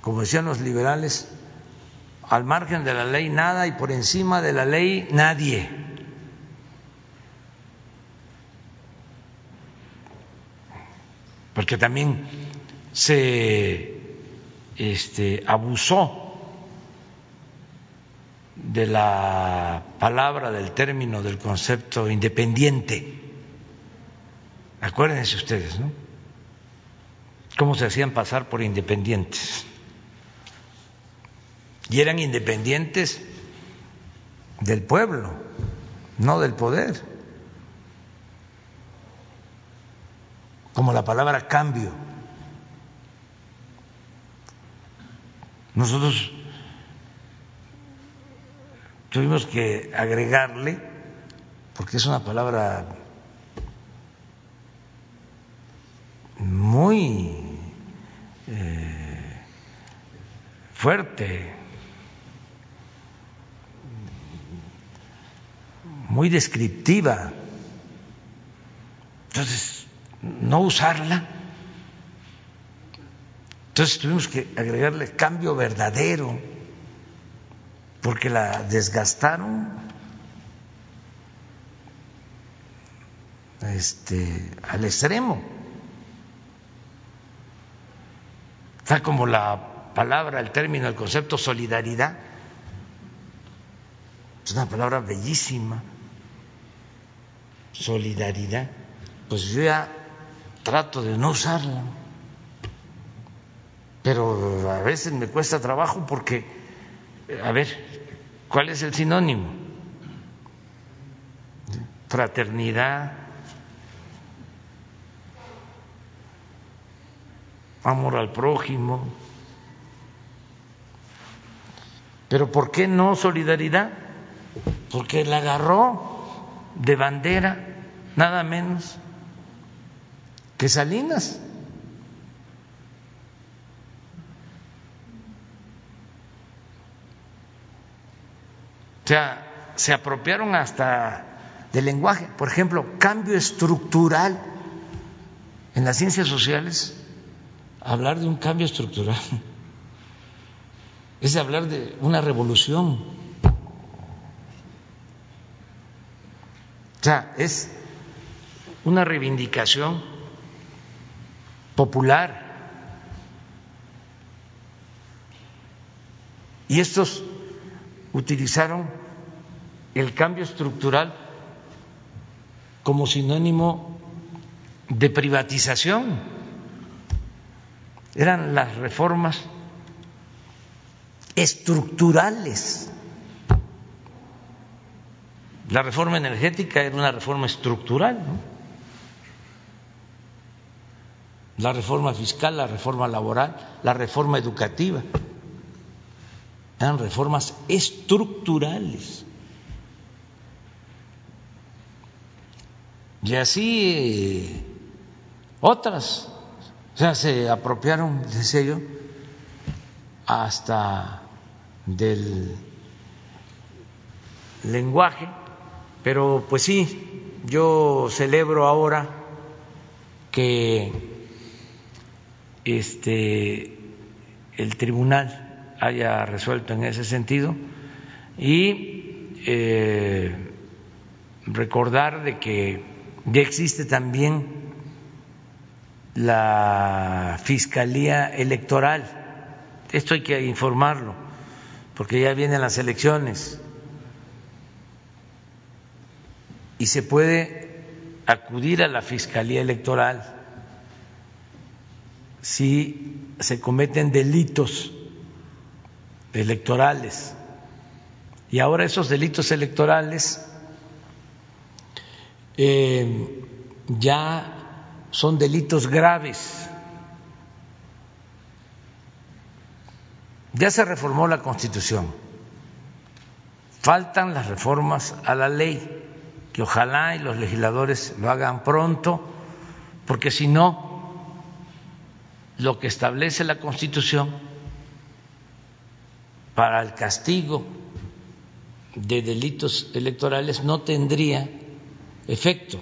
como decían los liberales, al margen de la ley nada y por encima de la ley nadie. Porque también se este, abusó de la palabra, del término, del concepto independiente. Acuérdense ustedes, ¿no? Cómo se hacían pasar por independientes. Y eran independientes del pueblo, no del poder. Como la palabra cambio. Nosotros tuvimos que agregarle, porque es una palabra muy eh, fuerte, muy descriptiva. Entonces, no usarla. Entonces tuvimos que agregarle cambio verdadero, porque la desgastaron este, al extremo. Está como la palabra, el término, el concepto solidaridad. Es una palabra bellísima. Solidaridad. Pues yo ya trato de no usarla. Pero a veces me cuesta trabajo porque, a ver, ¿cuál es el sinónimo? Fraternidad, amor al prójimo. Pero ¿por qué no solidaridad? Porque la agarró de bandera nada menos que Salinas. O sea, se apropiaron hasta del lenguaje. Por ejemplo, cambio estructural en las ciencias sociales hablar de un cambio estructural es hablar de una revolución. O sea, es una reivindicación popular. Y estos utilizaron el cambio estructural como sinónimo de privatización eran las reformas estructurales. La reforma energética era una reforma estructural, ¿no? La reforma fiscal, la reforma laboral, la reforma educativa. Eran reformas estructurales. Y así otras o sea, se apropiaron, decía yo, hasta del lenguaje, pero pues sí, yo celebro ahora que este el tribunal haya resuelto en ese sentido y eh, recordar de que ya existe también la Fiscalía Electoral. Esto hay que informarlo, porque ya vienen las elecciones. Y se puede acudir a la Fiscalía Electoral si se cometen delitos electorales. Y ahora esos delitos electorales eh, ya son delitos graves. Ya se reformó la Constitución, faltan las reformas a la ley, que ojalá y los legisladores lo hagan pronto, porque si no, lo que establece la Constitución para el castigo de delitos electorales no tendría efecto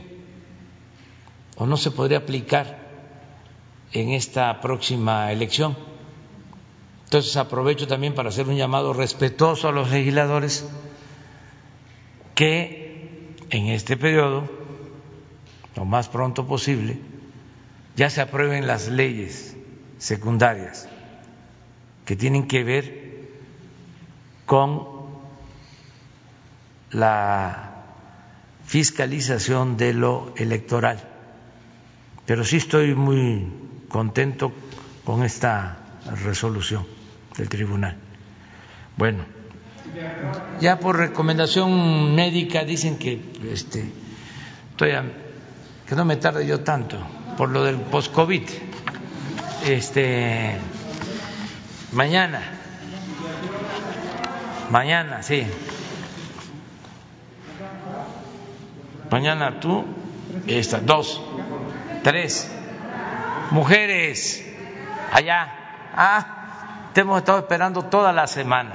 o no se podría aplicar en esta próxima elección. Entonces aprovecho también para hacer un llamado respetuoso a los legisladores que en este periodo, lo más pronto posible, ya se aprueben las leyes secundarias que tienen que ver con la fiscalización de lo electoral. Pero sí estoy muy contento con esta resolución del tribunal. Bueno, ya por recomendación médica dicen que este estoy que no me tarde yo tanto por lo del post-COVID. Este mañana mañana, sí. Mañana tú, esta, dos, tres. Mujeres, allá. Ah, te hemos estado esperando toda la semana.